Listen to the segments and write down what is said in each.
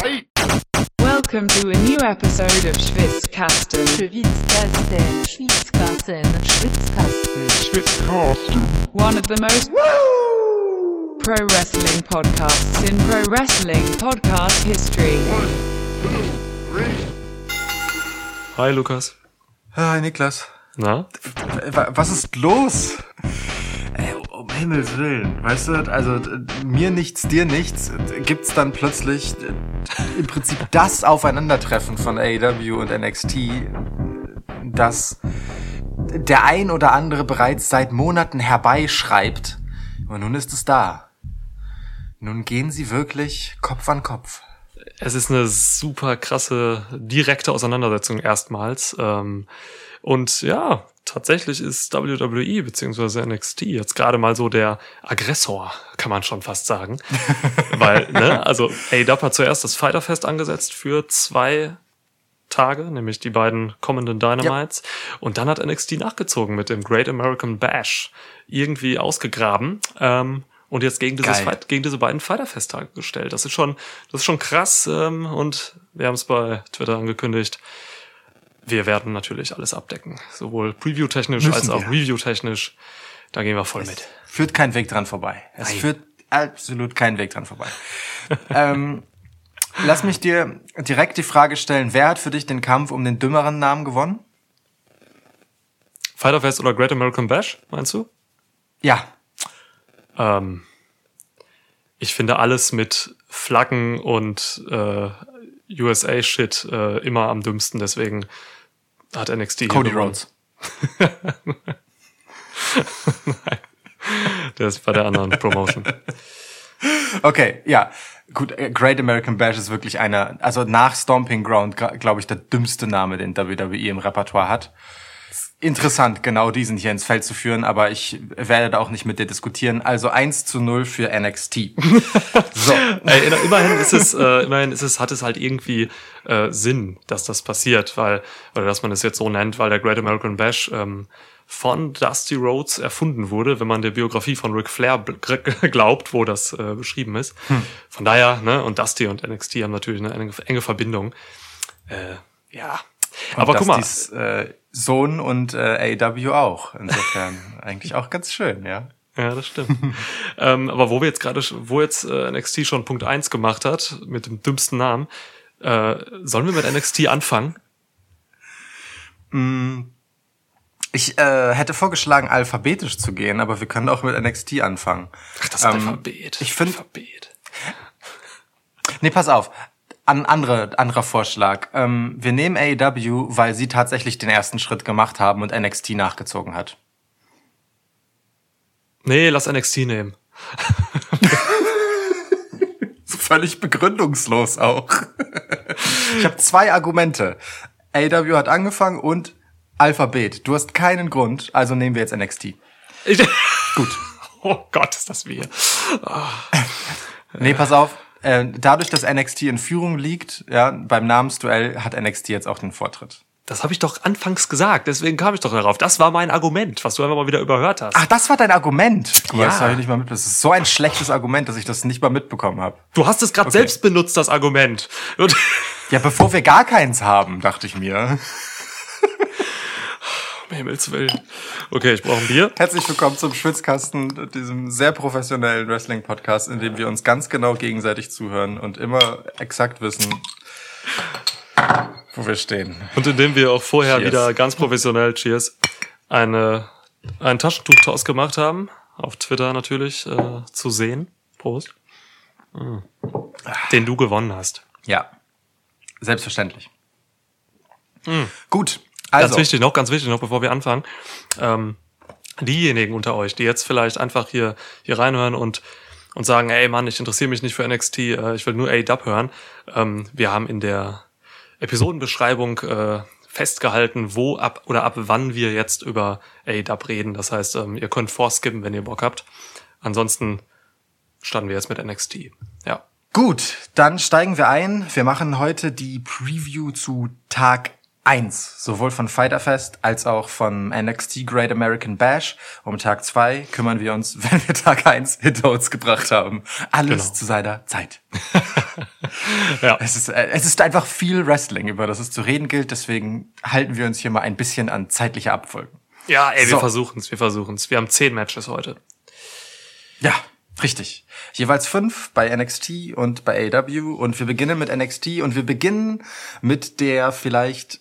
Welcome to a new episode of Schwitzkasten. Schwitzkasten, Schwitzkasten, Schwitzkasten. One of the most pro wrestling podcasts in pro wrestling podcast history. Hi Lukas. Hi Niklas. Na? Wa- Was ist los? Himmels Willen, weißt du, also mir nichts, dir nichts, gibt's dann plötzlich im Prinzip das Aufeinandertreffen von AEW und NXT, das der ein oder andere bereits seit Monaten herbeischreibt. Und nun ist es da. Nun gehen sie wirklich Kopf an Kopf. Es ist eine super krasse, direkte Auseinandersetzung erstmals. Ähm, und ja, tatsächlich ist WWE bzw. NXT jetzt gerade mal so der Aggressor, kann man schon fast sagen. Weil, ne, also AEW hat zuerst das Fighterfest angesetzt für zwei Tage, nämlich die beiden kommenden Dynamites. Und dann hat NXT nachgezogen mit dem Great American Bash. Irgendwie ausgegraben. Ähm, und jetzt gegen, dieses. Fight, gegen diese beiden Fighterfesttage gestellt. Das ist schon, das ist schon krass. Ähm, und wir haben es bei Twitter angekündigt. Wir werden natürlich alles abdecken. Sowohl Preview-technisch Müssen als auch. Review-technisch. Da gehen wir voll mit. Führt kein Weg dran vorbei. Es Nein. führt absolut kein Weg dran vorbei. ähm, lass mich dir direkt die Frage stellen, wer hat für dich den Kampf um den dümmeren Namen gewonnen? Fighterfest oder Great American Bash, meinst du? Ja, Ähm, ich finde alles mit Flaggen und äh, USA-Shit äh, immer am dümmsten, deswegen hat NXT Cody. Rhodes. Der ist bei der anderen Promotion. Okay, ja. Gut, äh, Great American Bash ist wirklich einer, also nach Stomping Ground, glaube ich, der dümmste Name, den WWE im Repertoire hat. Interessant, genau diesen hier ins Feld zu führen, aber ich werde da auch nicht mit dir diskutieren. Also 1 zu 0 für NXT. so. Ey, in- immerhin ist es, äh, immerhin ist es, hat es halt irgendwie äh, Sinn, dass das passiert, weil, oder dass man es jetzt so nennt, weil der Great American Bash ähm, von Dusty Rhodes erfunden wurde, wenn man der Biografie von Ric Flair glaubt, wo das äh, beschrieben ist. Von daher, ne, und Dusty und NXT haben natürlich eine enge Verbindung. Äh, ja. Aber guck mal, Dustys, äh, Sohn und äh, AEW auch. Insofern eigentlich auch ganz schön, ja. Ja, das stimmt. ähm, aber wo wir jetzt gerade, wo jetzt äh, NXT schon Punkt 1 gemacht hat, mit dem dümmsten Namen, äh, sollen wir mit NXT anfangen? Ich äh, hätte vorgeschlagen, alphabetisch zu gehen, aber wir können auch mit NXT anfangen. Ach, das Ähm, Alphabet. ich find- Alphabet. Nee, pass auf. An andere, anderer Vorschlag. Ähm, wir nehmen AEW, weil sie tatsächlich den ersten Schritt gemacht haben und NXT nachgezogen hat. Nee, lass NXT nehmen. Völlig begründungslos auch. ich habe zwei Argumente. AEW hat angefangen und Alphabet. Du hast keinen Grund, also nehmen wir jetzt NXT. Ich, Gut. oh Gott, ist das wir. Nee, pass auf. Äh, dadurch, dass NXT in Führung liegt, ja, beim Namensduell hat NXT jetzt auch den Vortritt. Das habe ich doch anfangs gesagt, deswegen kam ich doch darauf. Das war mein Argument, was du einfach mal wieder überhört hast. Ach, das war dein Argument. Guck Ja. Das habe ich nicht mal mit. Das ist so ein schlechtes Argument, dass ich das nicht mal mitbekommen habe. Du hast es gerade selbst benutzt, das Argument. Und Ja, bevor wir gar keins haben, dachte ich mir. Um Himmels Willen. Okay, ich brauche ein Bier. Herzlich willkommen zum Schwitzkasten, diesem sehr professionellen Wrestling-Podcast, in dem wir uns ganz genau gegenseitig zuhören und immer exakt wissen, wo wir stehen. Und indem wir auch vorher Cheers. wieder ganz professionell, cheers, eine, einen Taschentuchtoss gemacht haben. Auf Twitter natürlich äh, zu sehen. Prost. Mm. Den du gewonnen hast. Ja, selbstverständlich. Gut, Ganz also wichtig noch, ganz wichtig noch, bevor wir anfangen. Ähm, diejenigen unter euch, die jetzt vielleicht einfach hier, hier reinhören und, und sagen, ey Mann, ich interessiere mich nicht für NXT, äh, ich will nur A-Dub hören. Ähm, wir haben in der Episodenbeschreibung äh, festgehalten, wo ab oder ab wann wir jetzt über A-Dub reden. Das heißt, ähm, ihr könnt vorskippen, wenn ihr Bock habt. Ansonsten standen wir jetzt mit NXT. Ja. Gut, dann steigen wir ein. Wir machen heute die Preview zu Tag 1, sowohl von Fighter Fest als auch von NXT Great American Bash. Um Tag 2 kümmern wir uns, wenn wir Tag 1 hinter uns gebracht haben. Alles Genau. zu seiner Zeit. Ja. Es ist, äh, es ist einfach viel Wrestling, über das es zu reden gilt. Deswegen halten wir uns hier mal ein bisschen an zeitliche Abfolgen. Ja, ey, wir So. versuchen's, wir versuchen's. Wir haben zehn Matches heute. Ja, richtig. Jeweils fünf bei NXT und bei AW. Und wir beginnen mit NXT und wir beginnen mit der vielleicht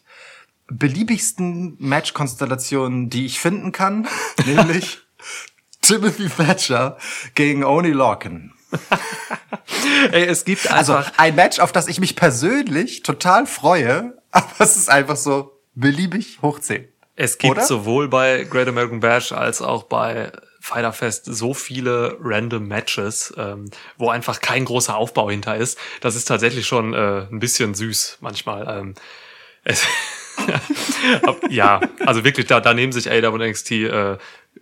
beliebigsten Matchkonstellation, die ich finden kann, nämlich Timothy Thatcher gegen Oni Lorcan. Ey, es gibt Also ein Match, auf das ich mich persönlich total freue, aber es ist einfach so beliebig hoch 10. es gibt oder? sowohl bei Great American Bash als auch bei Fighter Fest so viele random Matches, ähm, wo einfach kein großer Aufbau hinter ist. Das ist tatsächlich schon äh, ein bisschen süß manchmal. Ähm, es ja, also wirklich, da, da nehmen sich AW und NXT äh,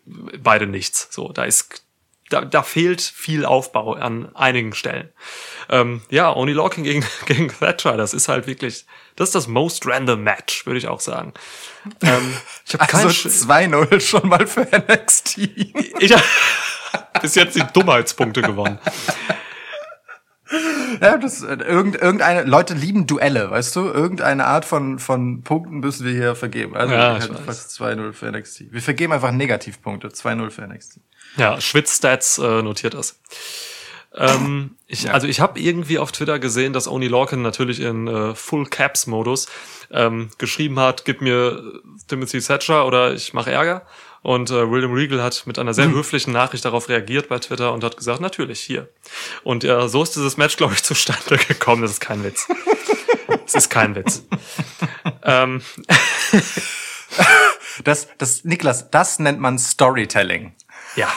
beide nichts. So, da ist da, da fehlt viel Aufbau an einigen Stellen. Ähm, ja, Oni Lorcan gegen, gegen Thatcher, das ist halt wirklich, das ist das most random Match, würde ich auch sagen. Ähm, ich habe kein Also Sch- 2-0 schon mal für NXT. ich hab bis jetzt die Dummheitspunkte gewonnen. Ja, das, äh, irgend, irgendeine, Leute lieben Duelle, weißt du? Irgendeine Art von, von Punkten müssen wir hier vergeben. Also, Ja, weiß. fast 2-0 für NXT. Wir vergeben einfach Negativpunkte. 2-0 für NXT. Ja, Schwitz-Stats äh, notiert das. Ähm, ich, Also ich habe irgendwie auf Twitter gesehen, dass Oni Lorcan natürlich in äh, Full Caps Modus ähm, geschrieben hat, gib mir äh, Timothy Thatcher oder ich mache Ärger. Und äh, William Regal hat mit einer sehr höflichen Nachricht darauf reagiert bei Twitter und hat gesagt, natürlich, hier. Und äh, so ist dieses Match, glaube ich, zustande gekommen. Das ist kein Witz. Es ist kein Witz. ähm, Das, das, Niklas, das nennt man Storytelling. Ja.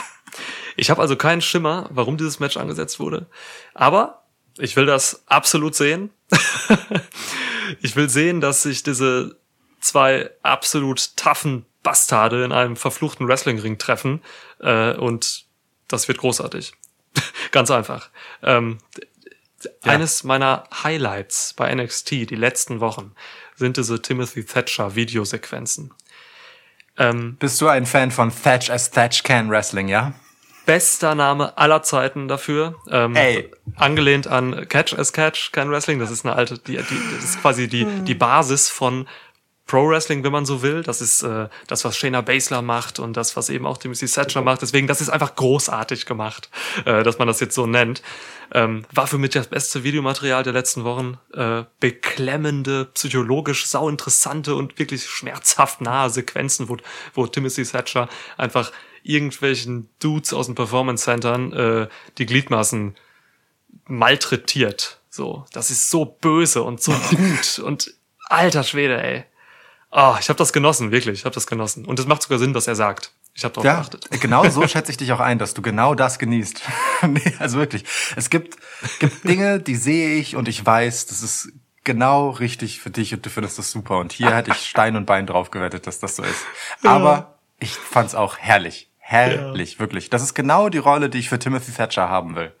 Ich habe also keinen Schimmer, warum dieses Match angesetzt wurde. Aber ich will das absolut sehen. ich will sehen, dass sich diese zwei absolut toughen Bastarde in einem verfluchten Wrestlingring treffen. Äh, und das wird großartig. Ganz einfach. Ähm, d- Eines meiner Highlights bei NXT die letzten Wochen sind diese Timothy Thatcher Videosequenzen. Ähm, Bist du ein Fan von Thatch as Thatch Can Wrestling, ja? bester Name aller Zeiten dafür. Ähm, Ey. Angelehnt an Catch as Catch, kein Wrestling. Das ist eine alte, die, die, das ist quasi die, die Basis von Pro Wrestling, wenn man so will. Das ist äh, das, was Shayna Baszler macht und das, was eben auch Timothy Thatcher macht. Deswegen, das ist einfach großartig gemacht, äh, dass man das jetzt so nennt. Ähm, war für mich das beste Videomaterial der letzten Wochen. Äh, beklemmende, psychologisch sauinteressante und wirklich schmerzhaft nahe Sequenzen, wo, wo Timothy Thatcher einfach irgendwelchen Dudes aus den Performance Centern äh, die Gliedmaßen malträtiert. So, das ist so böse und so gut und alter Schwede, ey. Ah, ich habe das genossen, wirklich, ich habe das genossen. Und es macht sogar Sinn, was er sagt. Ich habe darauf Ja, geachtet. genau so schätze ich dich auch ein, dass du genau das genießt. nee, also wirklich. Es gibt, gibt Dinge, die sehe ich und ich weiß, das ist genau richtig für dich und du findest das super. Und hier hätte ich Stein und Bein drauf gewettet, dass das so ist. Aber ich fand's auch herrlich. Herrlich, wirklich. Das ist genau die Rolle, die ich für Timothy Thatcher haben will.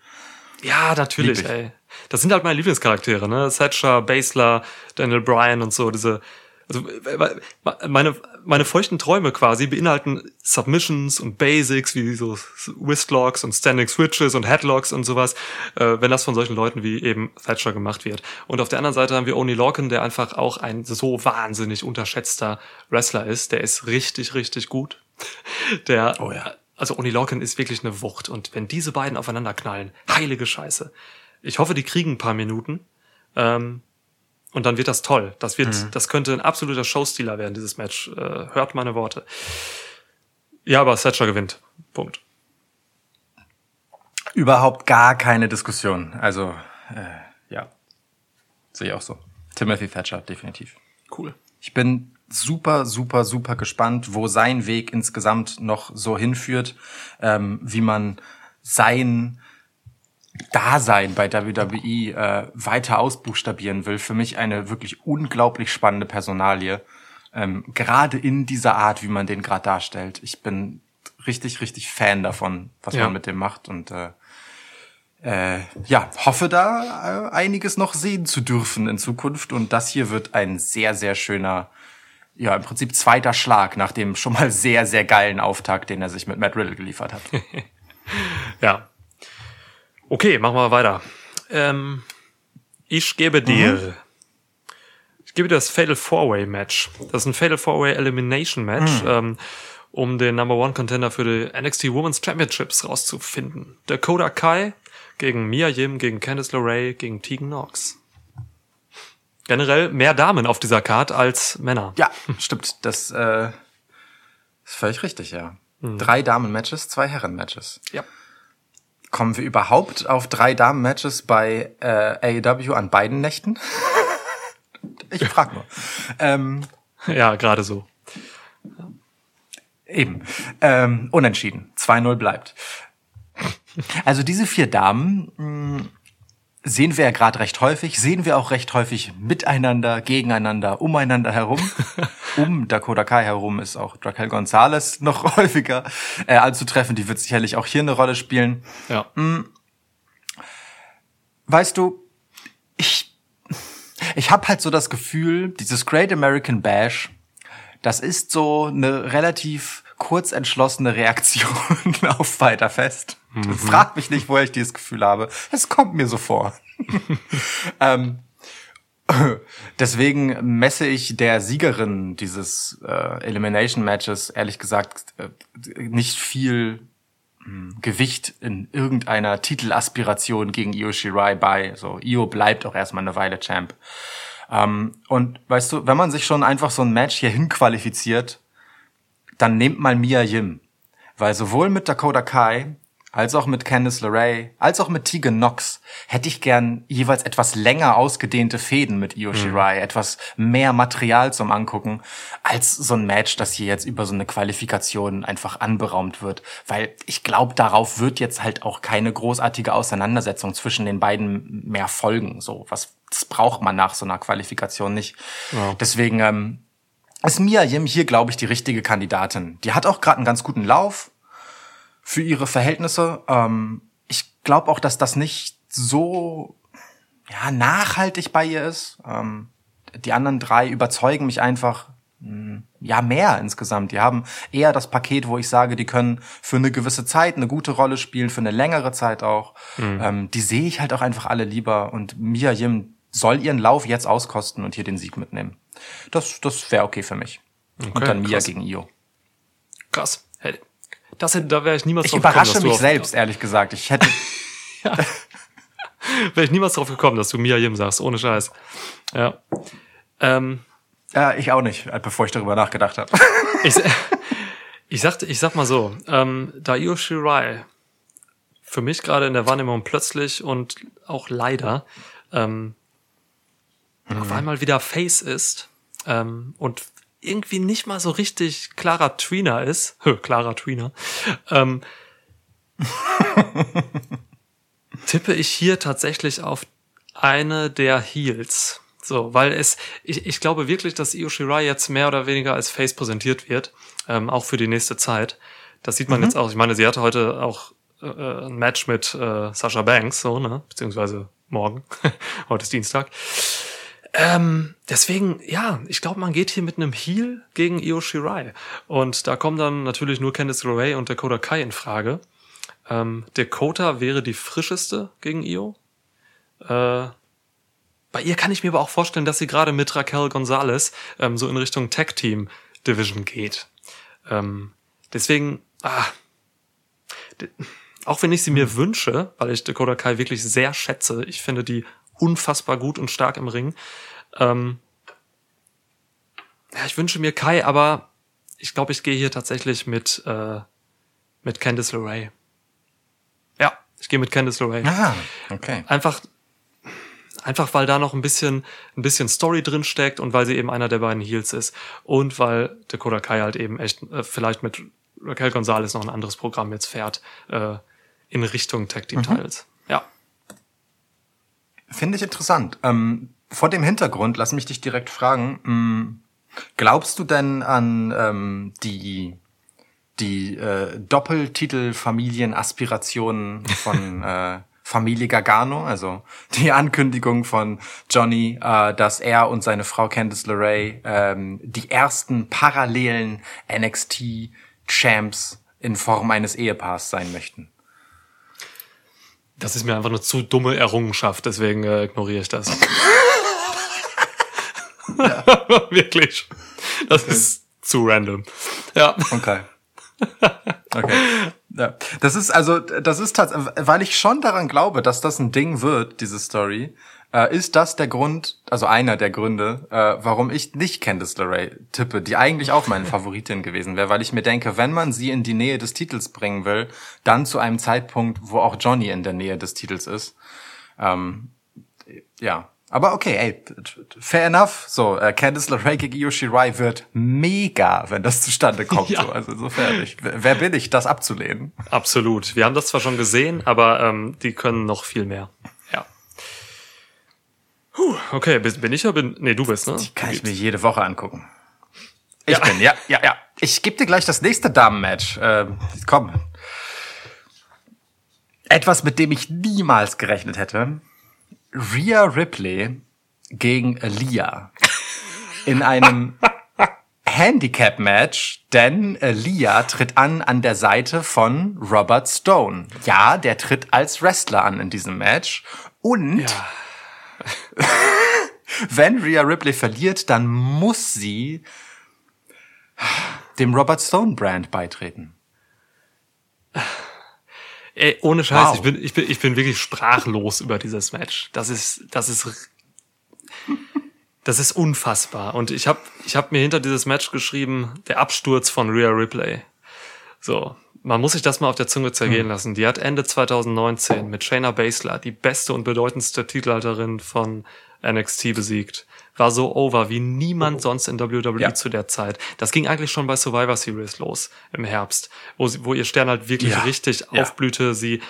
Ja, natürlich, ey. Das sind halt meine Lieblingscharaktere, ne? Thatcher, Basler, Daniel Bryan und so, diese. Also äh, meine, meine feuchten Träume quasi beinhalten Submissions und Basics wie so Wristlocks und Standing Switches und Headlocks und sowas, äh, wenn das von solchen Leuten wie eben Thatcher gemacht wird. Und auf der anderen Seite haben wir Oni Lorcan, der einfach auch ein so wahnsinnig unterschätzter Wrestler ist. Der ist richtig, richtig gut. Der, Oh ja. also Oni Lorcan ist wirklich eine Wucht. Und wenn diese beiden aufeinander knallen, heilige Scheiße. Ich hoffe, die kriegen ein paar Minuten. Ähm, und dann wird das toll. Das wird, das könnte ein absoluter Showstealer werden, dieses Match. Äh, hört meine Worte. Ja, aber Thatcher gewinnt. Punkt. Überhaupt gar keine Diskussion. Also, äh, ja. Sehe ich auch so. Timothy Thatcher, definitiv. Cool. Ich bin super, super, super gespannt, wo sein Weg insgesamt noch so hinführt, ähm, wie man sein Dasein bei WWE äh, weiter ausbuchstabieren will. Für mich eine wirklich unglaublich spannende Personalie. Ähm, gerade in dieser Art, wie man den gerade darstellt. Ich bin richtig, richtig Fan davon, was Ja. man mit dem macht und äh, äh, ja, hoffe da äh, einiges noch sehen zu dürfen in Zukunft. Und das hier wird ein sehr, sehr schöner, ja, im Prinzip zweiter Schlag nach dem schon mal sehr, sehr geilen Auftakt, den er sich mit Matt Riddle geliefert hat. Ja. Okay, machen wir weiter. Ähm, Ich gebe dir. Ich gebe dir das Fatal Four-Way Match. Das ist ein Fatal Four-Way Elimination Match, ähm, um den Number One Contender für die NXT Women's Championships rauszufinden. Dakota Kai gegen Mia Yim, gegen Candice LeRae, gegen Tegan Knox. Generell mehr Damen auf dieser Card als Männer. Ja, stimmt. Das äh, ist völlig richtig, ja. Drei Damen-Matches, zwei Herren-Matches. Ja. Kommen wir überhaupt auf drei Damen-Matches bei äh, AEW an beiden Nächten? ich frag nur. Ähm, Ja, gerade so. Eben. Ähm, unentschieden. 2-0 bleibt. Also diese vier Damen mh, sehen wir ja gerade recht häufig, sehen wir auch recht häufig miteinander, gegeneinander, umeinander herum. um Dakota Kai herum ist auch Raquel Gonzalez noch häufiger äh, anzutreffen. Die wird sicherlich auch hier eine Rolle spielen. Ja. Weißt du, ich, ich habe halt so das Gefühl, dieses Great American Bash, das ist so eine relativ kurz entschlossene Reaktion auf Fighter Fest. Frag mich nicht, woher ich dieses Gefühl habe. Es kommt mir so vor. ähm, deswegen messe ich der Siegerin dieses äh, Elimination Matches ehrlich gesagt äh, nicht viel mh, Gewicht in irgendeiner Titelaspiration gegen Io Shirai bei. So, Io bleibt auch erstmal eine Weile Champ. Ähm, und weißt du, wenn man sich schon einfach so ein Match hier hinqualifiziert, dann nehmt mal Mia Yim. Weil sowohl mit Dakota Kai, als auch mit Candice LeRae, als auch mit Tegan Knox hätte ich gern jeweils etwas länger ausgedehnte Fäden mit Io Shirai, etwas mehr Material zum Angucken, als so ein Match, das hier jetzt über so eine Qualifikation einfach anberaumt wird. Weil ich glaube, darauf wird jetzt halt auch keine großartige Auseinandersetzung zwischen den beiden mehr folgen. So, was das braucht man nach so einer Qualifikation nicht. Deswegen ähm, ist Mia Yim hier, glaube ich, die richtige Kandidatin. Die hat auch gerade einen ganz guten Lauf für ihre Verhältnisse. Ähm, ich glaube auch, dass das nicht so ja, nachhaltig bei ihr ist. Ähm, die anderen drei überzeugen mich einfach mh, ja mehr insgesamt. Die haben eher das Paket, wo ich sage, die können für eine gewisse Zeit eine gute Rolle spielen, für eine längere Zeit auch. Ähm, die sehe ich halt auch einfach alle lieber. Und Mia Yim soll ihren Lauf jetzt auskosten und hier den Sieg mitnehmen. Das, das wäre okay für mich. und dann Mia krass. gegen Io. Krass. Hey, das hätte, da wäre ich niemals Ich drauf gekommen, überrasche dass du mich selbst, ehrlich gesagt. Ich hätte Wäre ich niemals drauf gekommen, dass du Mia Yim sagst, ohne Scheiß. Ja. Ähm, Ja, ich auch nicht, bevor ich darüber nachgedacht habe. ich, ich, sagte, ich sag mal so, ähm, da Io Shirai für mich gerade in der Wahrnehmung plötzlich und auch leider ähm, auf einmal wieder Face ist ähm, und irgendwie nicht mal so richtig klarer Tweener ist, Hö, klarer Tweener, ähm, tippe ich hier tatsächlich auf eine der Heels. So, weil es, ich, ich glaube wirklich, dass Io Shirai jetzt mehr oder weniger als Face präsentiert wird, ähm, auch für die nächste Zeit. Das sieht man jetzt auch. Ich meine, sie hatte heute auch äh, ein Match mit äh, Sasha Banks, so, ne? Beziehungsweise morgen. heute ist Dienstag. Ähm, deswegen, ja, ich glaube, man geht hier mit einem Heel gegen Io Shirai. Und da kommen dann natürlich nur Candice LeRae und Dakota Kai in Frage. Ähm, Dakota wäre die frischeste gegen Io. Äh, bei ihr kann ich mir aber auch vorstellen, dass sie gerade mit Raquel Gonzalez ähm, so in Richtung Tag Team Division geht. Ähm, deswegen, ah, auch wenn ich sie mir wünsche, weil ich Dakota Kai wirklich sehr schätze, ich finde die unfassbar gut und stark im Ring. Ähm, ja, ich wünsche mir Kai, aber ich glaube, ich gehe hier tatsächlich mit, äh, mit Candice LeRae. Ja, ich gehe mit Candice LeRae. Ah, okay. Einfach, einfach weil da noch ein bisschen, ein bisschen Story drin steckt und weil sie eben einer der beiden Heels ist und weil Dakota Kai halt eben echt äh, vielleicht mit Raquel Gonzalez noch ein anderes Programm jetzt fährt äh, in Richtung Tag Team Titles. Ja. Finde ich interessant. Ähm, vor dem Hintergrund, lass mich dich direkt fragen, mh, glaubst du denn an ähm, die, die äh, Doppeltitel-Familienaspirationen von äh, Familie Gargano? Also die Ankündigung von Johnny, äh, dass er und seine Frau Candice LeRae ähm, die ersten parallelen NXT-Champs in Form eines Ehepaars sein möchten. Das ist mir einfach eine zu dumme Errungenschaft, deswegen äh, ignoriere ich das. Wirklich. Das ist zu random. Ja. Okay. Okay. Ja. Das ist also, das ist tatsächlich, weil ich schon daran glaube, dass das ein Ding wird, diese Story, äh, ist das der Grund, also einer der Gründe, äh, warum ich nicht Candice LeRae tippe, die eigentlich auch meine Favoritin gewesen wäre, weil ich mir denke, wenn man sie in die Nähe des Titels bringen will, dann zu einem Zeitpunkt, wo auch Johnny in der Nähe des Titels ist. Ähm, ja. Aber okay, ey, fair enough. So, äh, Candice LeRae gegen Io Shirai wird mega, wenn das zustande kommt. Ja. So. Also insofern, ich, wer bin ich, das abzulehnen? Absolut. Wir haben das zwar schon gesehen, aber ähm, die können noch viel mehr. Ja. Puh, okay, bin, bin ich oder bin. Nee, du bist, ne? Die kann ich mir jede Woche angucken. Ich Ja. bin, ja, ja, ja. Ich gebe dir gleich das nächste Damenmatch. Ähm, komm. Etwas, mit dem ich niemals gerechnet hätte. Rhea Ripley gegen Aaliyah. In einem Handicap-Match, denn Aaliyah tritt an an der Seite von Robert Stone. Ja, der tritt als Wrestler an in diesem Match. Und Ja. wenn Rhea Ripley verliert, dann muss sie dem Robert Stone Brand beitreten. Ey, ohne Scheiß, Wow. ich, bin, ich, bin, ich bin wirklich sprachlos über dieses Match. Das ist, das ist, das ist unfassbar. Und ich habe ich hab mir hinter dieses Match geschrieben, der Absturz von Rhea Ripley. So, man muss sich das mal auf der Zunge zergehen lassen. Die hat Ende 2019 mit Shayna Baszler die beste und bedeutendste Titelhalterin von NXT besiegt. War so over wie niemand sonst in WWE Ja. zu der Zeit. Das ging eigentlich schon bei Survivor Series los im Herbst, wo, sie, wo ihr Stern halt wirklich Ja. richtig Ja. aufblühte. Sie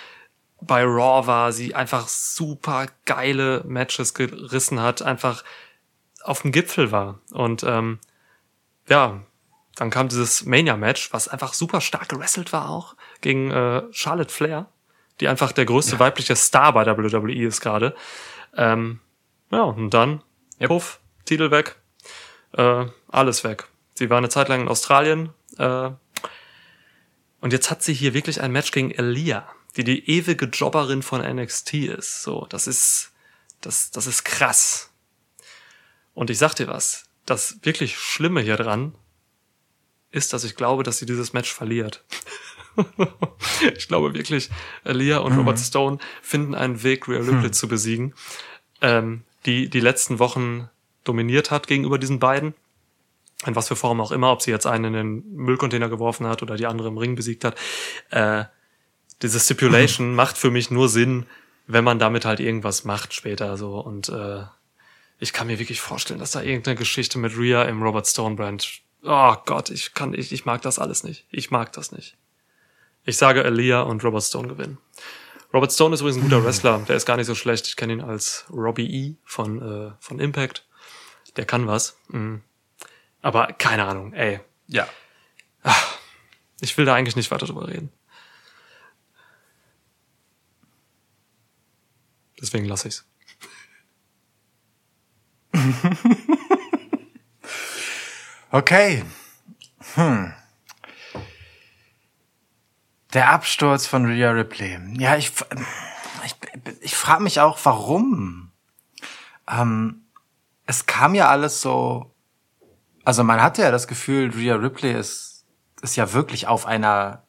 bei Raw war, sie einfach super geile Matches gerissen hat, einfach auf dem Gipfel war. Und ähm, ja, dann kam dieses Mania-Match, was einfach super stark gewrestelt war auch, gegen äh, Charlotte Flair, die einfach der größte weibliche Star bei WWE ist gerade. Ähm, ja, und dann, Yep. puff, Titel weg, äh, alles weg. Sie war eine Zeit lang in Australien äh, und jetzt hat sie hier wirklich ein Match gegen Elia, die die ewige Jobberin von NXT ist. So, das ist, das, das ist krass. Und ich sag dir was, das wirklich Schlimme hier dran ist, dass ich glaube, dass sie dieses Match verliert. ich glaube wirklich, Elia und Robert Stone finden einen Weg, Rhea Ripley zu besiegen, ähm, die die letzten Wochen dominiert hat gegenüber diesen beiden. In was für Form auch immer, ob sie jetzt einen in den Müllcontainer geworfen hat oder die andere im Ring besiegt hat. Äh, diese Stipulation macht für mich nur Sinn, wenn man damit halt irgendwas macht später so. Und äh, ich kann mir wirklich vorstellen, dass da irgendeine Geschichte mit Rhea im Robert Stone Brand. Oh Gott, ich kann, ich, ich mag das alles nicht. Ich mag das nicht. Ich sage Aaliyah und Robert Stone gewinnen. Robert Stone ist übrigens ein guter Wrestler. Der ist gar nicht so schlecht. Ich kenne ihn als Robbie E. von, äh, von Impact. Der kann was. Mhm. Aber keine Ahnung, ey. Ja. Ich will da eigentlich nicht weiter drüber reden. Deswegen lasse ich's. Okay. Hm. Der Absturz von Rhea Ripley. Ja, ich, ich, ich frage mich auch, warum. Ähm, es kam ja alles so. Also man hatte ja das Gefühl, Rhea Ripley ist, ist ja wirklich auf einer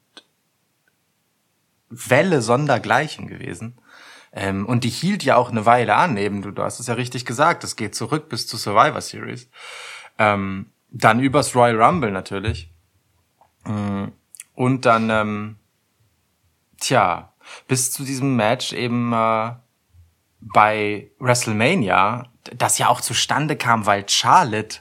Welle sondergleichen gewesen. Ähm, und die hielt ja auch eine Weile an, eben, du, du hast es ja richtig gesagt, es geht zurück bis zur Survivor Series. Ähm, dann übers Royal Rumble natürlich. Mm, Und dann, ähm, tja, bis zu diesem Match eben äh, bei WrestleMania, das ja auch zustande kam, weil Charlotte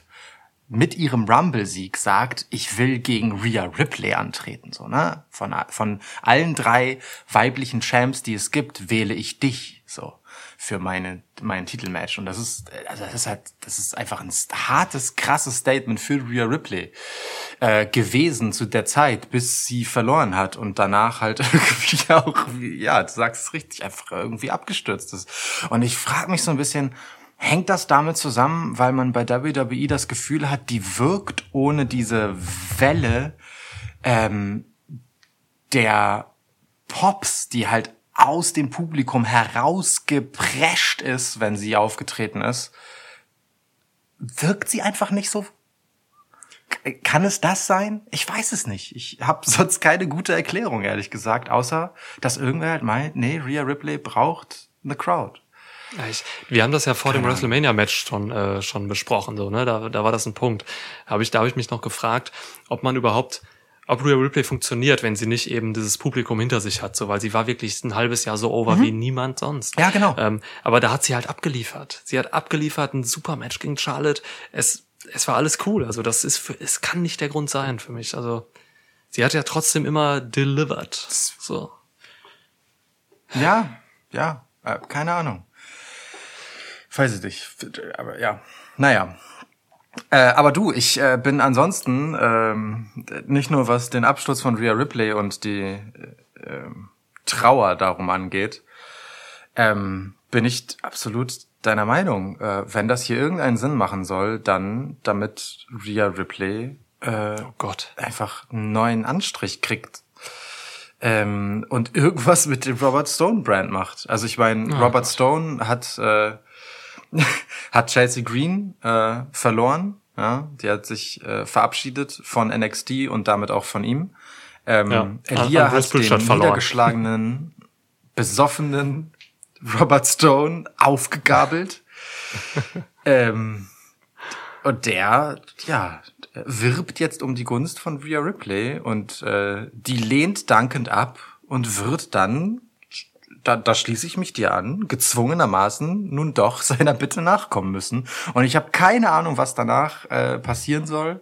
mit ihrem Rumble-Sieg sagt, ich will gegen Rhea Ripley antreten, so, ne? Von, von allen drei weiblichen Champs, die es gibt, wähle ich dich, so, für meine, mein Titelmatch. Und das ist, also das ist halt, das ist einfach ein hartes, krasses Statement für Rhea Ripley äh, gewesen zu der Zeit, bis sie verloren hat und danach halt irgendwie auch, ja, du sagst es richtig, einfach irgendwie abgestürzt ist. Und ich frage mich so ein bisschen, Hängt das damit zusammen, weil man bei WWE das Gefühl hat, die wirkt ohne diese Welle ähm, der Pops, die halt aus dem Publikum herausgeprescht ist, wenn sie aufgetreten ist, wirkt sie einfach nicht so. Kann es das sein? Ich weiß es nicht. Ich habe sonst keine gute Erklärung, ehrlich gesagt, außer dass irgendwer halt meint, nee, Rhea Ripley braucht eine Crowd. Ja, ich, wir haben das ja vor dem WrestleMania-Match schon, äh, schon besprochen, so, ne? Da, da war das ein Punkt. Da habe ich, da hab ich mich noch gefragt, ob man überhaupt, ob Rhea Ripley funktioniert, wenn sie nicht eben dieses Publikum hinter sich hat, so, weil sie war wirklich ein halbes Jahr so over wie niemand sonst. Ja, genau. Ähm, aber da hat sie halt abgeliefert. Sie hat abgeliefert, ein super Match gegen Charlotte. Es, es war alles cool. Also das ist, für, es kann nicht der Grund sein für mich. Also sie hat ja trotzdem immer delivered. So. Ja, ja, äh, keine Ahnung. Weiß ich nicht, aber ja, naja. Äh, aber du, ich äh, bin ansonsten ähm, nicht nur was den Absturz von Rhea Ripley und die äh, ähm, Trauer darum angeht, ähm, bin ich absolut deiner Meinung. Äh, wenn das hier irgendeinen Sinn machen soll, dann damit Rhea Ripley äh, Oh Gott. einfach einen neuen Anstrich kriegt ähm, und irgendwas mit dem Robert Stone Brand macht. Also ich meine, Oh Robert Gott. Stone hat äh, hat Chelsea Green äh, verloren. Ja, die hat sich äh, verabschiedet von NXT und damit auch von ihm. Ähm, Ja, Elia an hat den verloren. niedergeschlagenen, besoffenen Robert Stone aufgegabelt. ähm, und der, ja, wirbt jetzt um die Gunst von Rhea Ripley und äh, die lehnt dankend ab und wird dann, da, da schließe ich mich dir an, gezwungenermaßen nun doch seiner Bitte nachkommen müssen. Und ich habe keine Ahnung, was danach äh, passieren soll.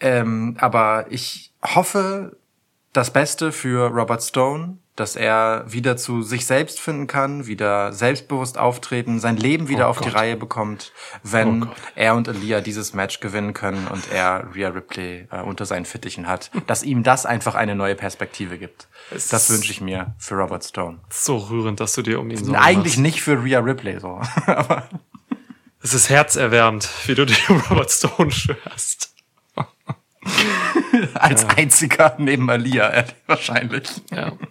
Ähm, aber ich hoffe das Beste für Robert Stone, dass er wieder zu sich selbst finden kann, wieder selbstbewusst auftreten, sein Leben wieder Oh auf die Gott. Reihe bekommt, wenn Oh er und Elia dieses Match gewinnen können und er Rhea Ripley äh, unter seinen Fittichen hat, dass ihm das einfach eine neue Perspektive gibt. Es Das wünsche ich mir für Robert Stone. So rührend, dass du dir um ihn so Eigentlich nicht für Rhea Ripley so, aber Es ist herzerwärmend, wie du dir Robert Stone schwörst. als einziger neben Elia äh, wahrscheinlich. Ja.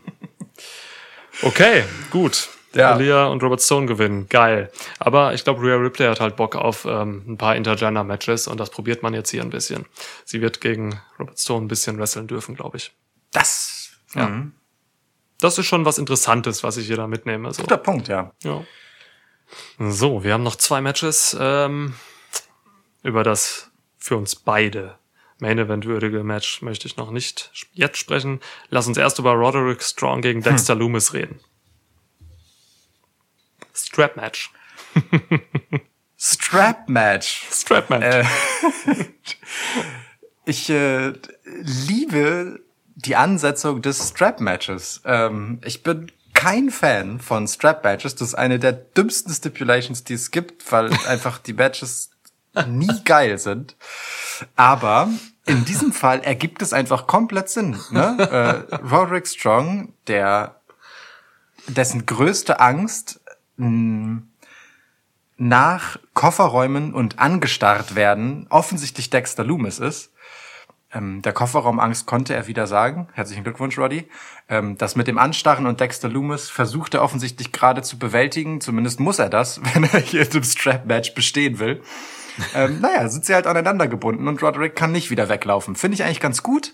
Okay, gut. Ja. Elia und Robert Stone gewinnen. Geil. Aber ich glaube, Rhea Ripley hat halt Bock auf ähm, ein paar Intergender-Matches und das probiert man jetzt hier ein bisschen. Sie wird gegen Robert Stone ein bisschen wresteln dürfen, glaube ich. Das Ja. mhm. Das ist schon was Interessantes, was ich hier da mitnehme. So. guter Punkt, ja. Ja. So, wir haben noch zwei Matches, ähm, über das für uns beide Main Event würdige Match möchte ich noch nicht jetzt sprechen. Lass uns erst über Roderick Strong gegen Dexter Loomis reden. Strap Match. Strap Match. Strap Match. Äh, ich äh, liebe die Ansetzung des Strap-Matches. Ähm, ich bin kein Fan von Strap-Matches. Das ist eine der dümmsten Stipulations, die es gibt, weil einfach die Matches nie geil sind. Aber in diesem Fall ergibt es einfach komplett Sinn. Ne? Äh, Roderick Strong, der dessen größte Angst mh, nach Kofferräumen und angestarrt werden offensichtlich Dexter Loomis ist. Ähm, der Kofferraumangst konnte er wieder sagen. Herzlichen Glückwunsch, Roddy. Ähm, das mit dem Anstarren und Dexter Loomis versucht er offensichtlich gerade zu bewältigen. Zumindest muss er das, wenn er hier im Strap-Match bestehen will. Ähm, naja, sind sie halt aneinander gebunden und Roderick kann nicht wieder weglaufen. Finde ich eigentlich ganz gut.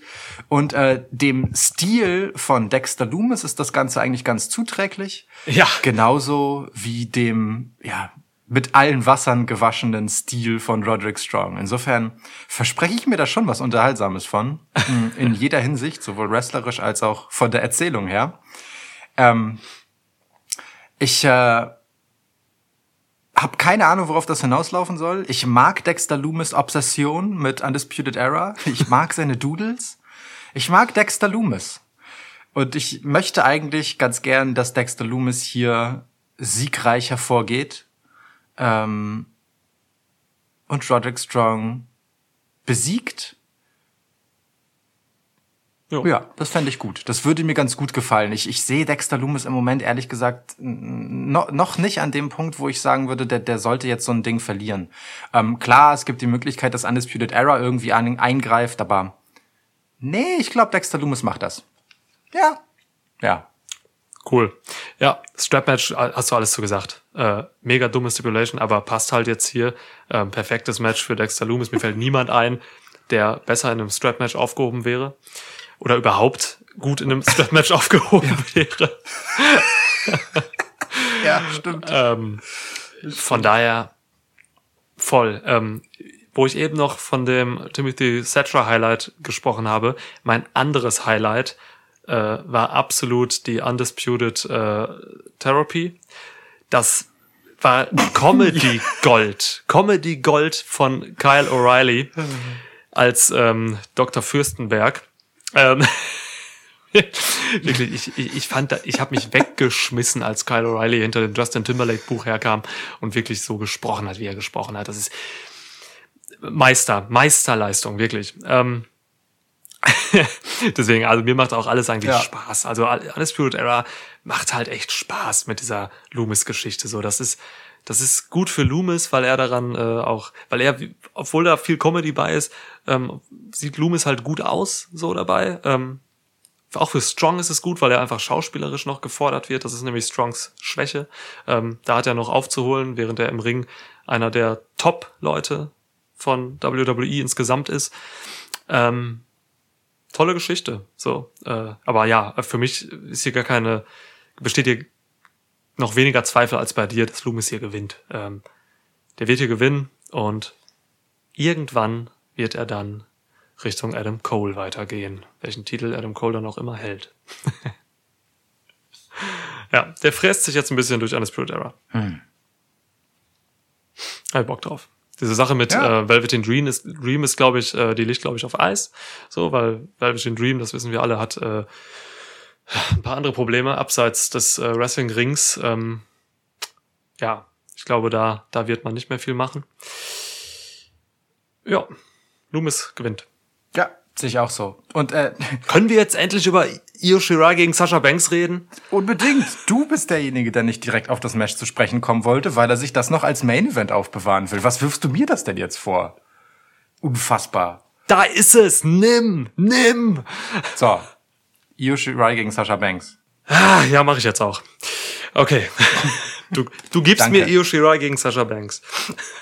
Und äh, dem Stil von Dexter Loomis ist das Ganze eigentlich ganz zuträglich. Ja. Genauso wie dem, ja, mit allen Wassern gewaschenen Stil von Roderick Strong. Insofern verspreche ich mir da schon was Unterhaltsames von. Mm, In jeder Hinsicht, sowohl wrestlerisch als auch von der Erzählung her. Ähm, ich äh, habe keine Ahnung, worauf das hinauslaufen soll. Ich mag Dexter Loomis Obsession mit Undisputed Era. Ich mag seine Doodles. Ich mag Dexter Loomis. Und ich möchte eigentlich ganz gern, dass Dexter Loomis hier siegreich hervorgeht. Ähm, und Roderick Strong besiegt. Jo. Ja, das fände ich gut. Das würde mir ganz gut gefallen. Ich, ich sehe Dexter Loomis im Moment ehrlich gesagt no, noch nicht an dem Punkt, wo ich sagen würde, der, der sollte jetzt so ein Ding verlieren. Ähm, klar, es gibt die Möglichkeit, dass Undisputed Era irgendwie an, eingreift, aber nee, ich glaube, Dexter Loomis macht das. Ja. Ja. Cool. Ja, Strap-Match hast du alles zu gesagt. Äh, mega dumme Stipulation, aber passt halt jetzt hier. Ähm, perfektes Match für Dexter Loomis. Mir fällt niemand ein, der besser in einem Strap-Match aufgehoben wäre. Oder überhaupt gut in einem Strap-Match aufgehoben wäre. Ja, stimmt. Ähm, von daher voll. Ähm, wo ich eben noch von dem Timothy Thatcher Highlight gesprochen habe, mein anderes Highlight äh, war absolut die Undisputed äh, Therapy. Das war Comedy Gold. Comedy Gold von Kyle O'Reilly als ähm, Dr. Fürstenberg. Ähm, Wirklich, ich, ich, ich fand, da, ich habe mich weggeschmissen, als Kyle O'Reilly hinter dem Justin Timberlake Buch herkam und wirklich so gesprochen hat, wie er gesprochen hat. Das ist Meister, Meisterleistung, wirklich. Ähm, Deswegen, also mir macht auch alles eigentlich Ja. Spaß. Also Undisputed Era macht halt echt Spaß mit dieser Loomis-Geschichte. So, das ist, das ist gut für Loomis, weil er daran äh, auch, weil er, obwohl da viel Comedy bei ist, ähm, sieht Loomis halt gut aus so dabei. Ähm, auch für Strong ist es gut, weil er einfach schauspielerisch noch gefordert wird. Das ist nämlich Strongs Schwäche. Ähm, da hat er noch aufzuholen, während er im Ring einer der Top-Leute von WWE insgesamt ist. Ähm, tolle Geschichte. So, äh, aber ja, für mich ist hier gar keine, besteht hier noch weniger Zweifel als bei dir, dass Loomis hier gewinnt. Ähm, der wird hier gewinnen und irgendwann wird er dann Richtung Adam Cole weitergehen. Welchen Titel Adam Cole dann auch immer hält. ja, der fräst sich jetzt ein bisschen durch Undisputed Era. Hm. Hab Bock drauf. Diese Sache mit Ja. äh, Velvet in Dream ist, Dream ist glaube ich, äh, die liegt, glaube ich, auf Eis. So, weil Velvet in Dream, das wissen wir alle, hat äh, ein paar andere Probleme abseits des äh, Wrestling-Rings. Ähm, ja, ich glaube, da, da wird man nicht mehr viel machen. Ja, Loomis gewinnt. Ja, sehe ich auch so. Und äh, Können wir jetzt endlich über Io Shirai gegen Sasha Banks reden? unbedingt, du bist derjenige, der nicht direkt auf das Match zu sprechen kommen wollte, weil er sich das noch als Main Event aufbewahren will. Was wirfst du mir das denn jetzt vor? Unfassbar. Da ist es! Nimm! Nimm! So, Io Shirai gegen Sasha Banks. Ah, ja, mache ich jetzt auch. Okay. Du, du gibst Danke. mir Io Shirai gegen Sasha Banks.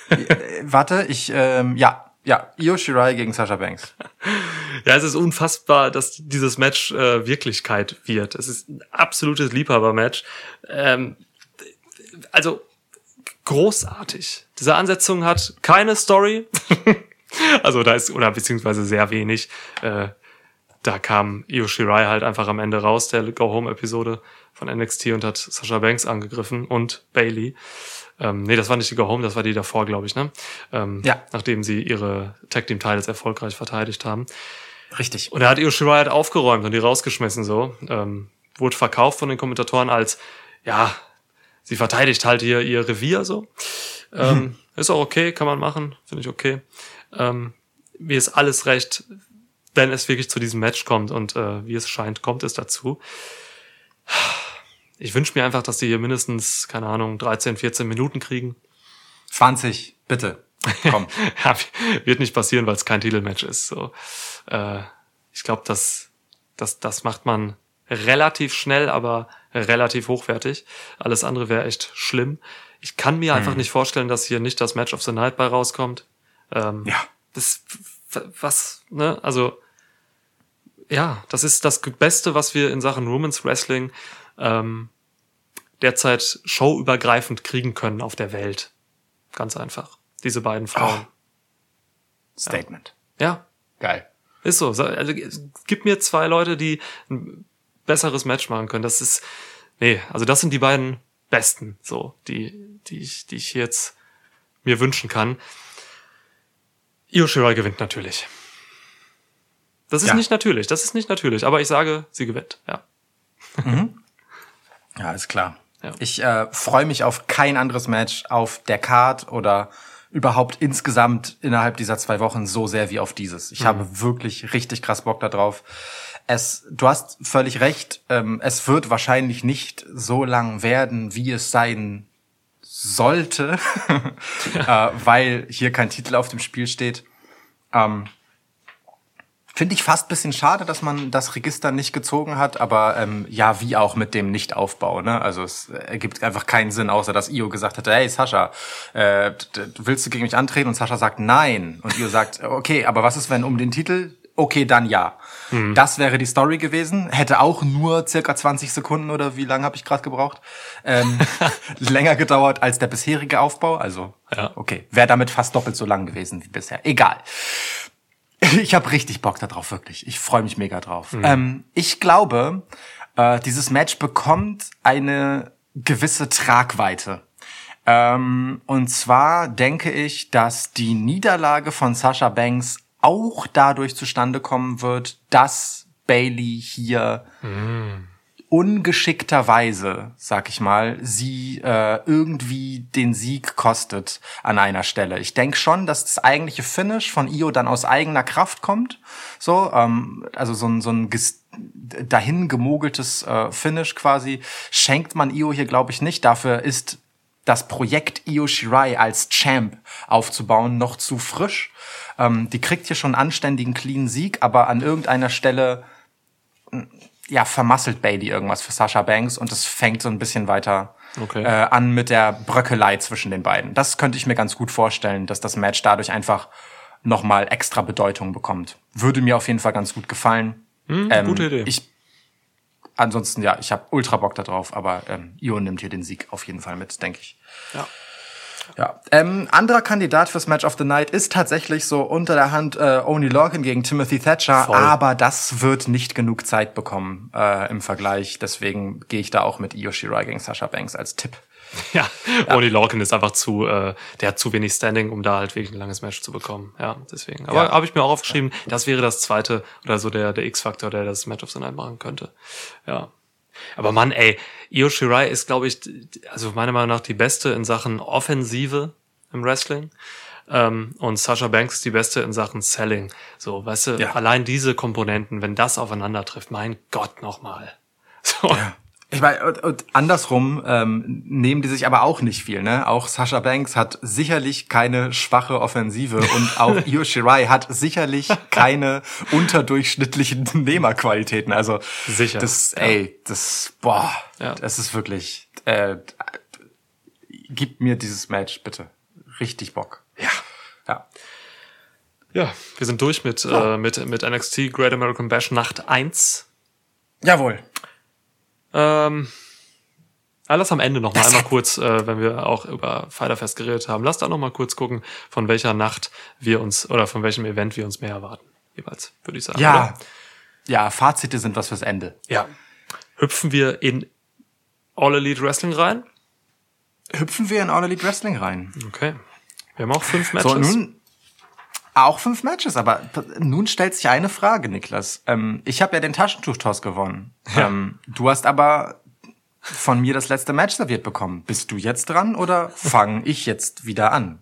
Äh, warte, ich, ähm, ja, ja, Io Shirai gegen Sasha Banks. Ja, es ist unfassbar, dass dieses Match äh, Wirklichkeit wird. Es ist ein absolutes Liebhaber-Match. Ähm, also großartig. Diese Ansetzung hat keine Story. also da ist, oder beziehungsweise sehr wenig. Äh, da kam Io Shirai halt einfach am Ende raus, der Go-Home-Episode von NXT und hat Sasha Banks angegriffen und Bailey. Ähm, nee, das war nicht die Go-Home, das war die davor, glaube ich, ne? Ähm, Ja. Nachdem sie ihre Tag-Team-Titles erfolgreich verteidigt haben. Richtig. Und er hat Io Shirai halt aufgeräumt und die rausgeschmissen so. Ähm, wurde verkauft von den Kommentatoren als, ja, sie verteidigt halt hier ihr Revier so. Ähm, Ist auch okay, kann man machen, finde ich okay. Ähm, mir ist alles recht, wenn es wirklich zu diesem Match kommt und äh, wie es scheint, kommt es dazu. Ich wünsche mir einfach, dass die hier mindestens, keine Ahnung, 13, 14 Minuten kriegen. 20, bitte. Komm. Ja, wird nicht passieren, weil es kein Titelmatch ist. So, äh, ich glaube, das, das, das macht man relativ schnell, aber relativ hochwertig. Alles andere wäre echt schlimm. Ich kann mir einfach nicht vorstellen, dass hier nicht das Match of the Night bei rauskommt. Ähm, Ja. Das, was, ne? Also, ja, das ist das Beste, was wir in Sachen Women's Wrestling ähm, derzeit showübergreifend kriegen können auf der Welt. Ganz einfach. Diese beiden Frauen. Statement. Ja, Geil. ist so. So, Also, es gibt mir zwei Leute, die ein besseres Match machen können. Das ist, nee, also das sind die beiden besten, so, die, die ich, die ich jetzt mir wünschen kann. Io Shirai gewinnt natürlich. Das ist Ja. nicht natürlich, das ist nicht natürlich, aber ich sage, sie gewinnt, ja. Ja, ist klar. Ja. Ich äh, freue mich auf kein anderes Match auf der Card oder überhaupt insgesamt innerhalb dieser zwei Wochen so sehr wie auf dieses. Ich habe wirklich richtig krass Bock da drauf. Es, du hast völlig recht. Ähm, es wird wahrscheinlich nicht so lang werden, wie es sein sollte, äh, weil hier kein Titel auf dem Spiel steht. Ähm, Finde ich fast bisschen schade, dass man das Register nicht gezogen hat, aber ähm, ja, wie auch mit dem Nichtaufbau. Ne? Also es ergibt einfach keinen Sinn, außer dass Io gesagt hätte, hey Sascha, äh, willst du gegen mich antreten? Und Sascha sagt nein. Und Io sagt, okay, aber was ist, wenn um den Titel? Okay, dann ja. Mhm. Das wäre die Story gewesen. Hätte auch nur circa 20 Sekunden oder wie lange habe ich gerade gebraucht? Ähm, länger gedauert als der bisherige Aufbau. Also, ja. okay, wäre damit fast doppelt so lang gewesen wie bisher. Egal. Ich habe richtig Bock darauf, wirklich. Ich freue mich mega drauf. Mhm. Ähm, ich glaube, äh, dieses Match bekommt eine gewisse Tragweite. Ähm, und zwar denke ich, dass die Niederlage von Sasha Banks auch dadurch zustande kommen wird, dass Bailey hier mhm ungeschickterweise, sag ich mal, sie äh, irgendwie den Sieg kostet an einer Stelle. Ich denke schon, dass das eigentliche Finish von Io dann aus eigener Kraft kommt. So, ähm, also so ein, so ein dahin gemogeltes äh, Finish quasi schenkt man Io hier, glaube ich, nicht. Dafür ist das Projekt Io Shirai als Champ aufzubauen noch zu frisch. Ähm, die kriegt hier schon einen anständigen clean Sieg, aber an irgendeiner Stelle ja, vermasselt Bailey irgendwas für Sasha Banks und es fängt so ein bisschen weiter okay. äh, an mit der Bröckelei zwischen den beiden. Das könnte ich mir ganz gut vorstellen, dass das Match dadurch einfach nochmal extra Bedeutung bekommt. Würde mir auf jeden Fall ganz gut gefallen. Hm, ähm, gute Idee. Ich, ansonsten, ja, ich habe ultra Bock da drauf, aber ähm, Io nimmt hier den Sieg auf jeden Fall mit, denke ich. Ja. Ja. Ähm, anderer Kandidat fürs Match of the Night ist tatsächlich so unter der Hand äh, Oni Lorcan gegen Timothy Thatcher, Voll. aber das wird nicht genug Zeit bekommen äh, im Vergleich. Deswegen gehe ich da auch mit Io Shirai gegen Sasha Banks als Tipp. Ja, ja. Oni Lorcan ist einfach zu, äh, der hat zu wenig Standing, um da halt wirklich ein langes Match zu bekommen. Ja, deswegen. Aber ja. habe ich mir auch aufgeschrieben, das wäre das zweite oder so der, der X-Faktor, der das Match of the Night machen könnte. Ja. Aber Mann, ey, Io Shirai ist, glaube ich, also meiner Meinung nach die beste in Sachen Offensive im Wrestling. Ähm, und Sasha Banks ist die beste in Sachen Selling. So, weißt du, ja. allein diese Komponenten, wenn das aufeinander trifft, mein Gott nochmal. So. Ja. Ich meine, und, und andersrum ähm, nehmen die sich aber auch nicht viel. Ne? Auch Sasha Banks hat sicherlich keine schwache Offensive und auch Io Shirai hat sicherlich keine unterdurchschnittlichen Nehmerqualitäten. Also sicher. Das, ey, das, boah, ja. das ist wirklich. Äh, gib mir dieses Match bitte, richtig Bock. Ja, ja. Ja, wir sind durch mit, ja. äh, mit, mit NXT Great American Bash Nacht 1. Jawohl. Ähm, lass am Ende noch mal einmal kurz, äh, wenn wir auch über Fighterfest geredet haben, lass da noch mal kurz gucken, von welcher Nacht wir uns oder von welchem Event wir uns mehr erwarten. Jeweils, würde ich sagen. Ja. Oder? Ja, Fazite sind was fürs Ende. Ja. Hüpfen wir in All Elite Wrestling rein? Hüpfen wir in All Elite Wrestling rein. Okay. Wir haben auch fünf Matches. So, nun, auch fünf Matches, aber nun stellt sich eine Frage, Niklas. Ähm, ich habe ja den Taschentuchtoss gewonnen. Ja. Ähm, du hast aber von mir das letzte Match serviert bekommen. Bist du jetzt dran oder fange ich jetzt wieder an?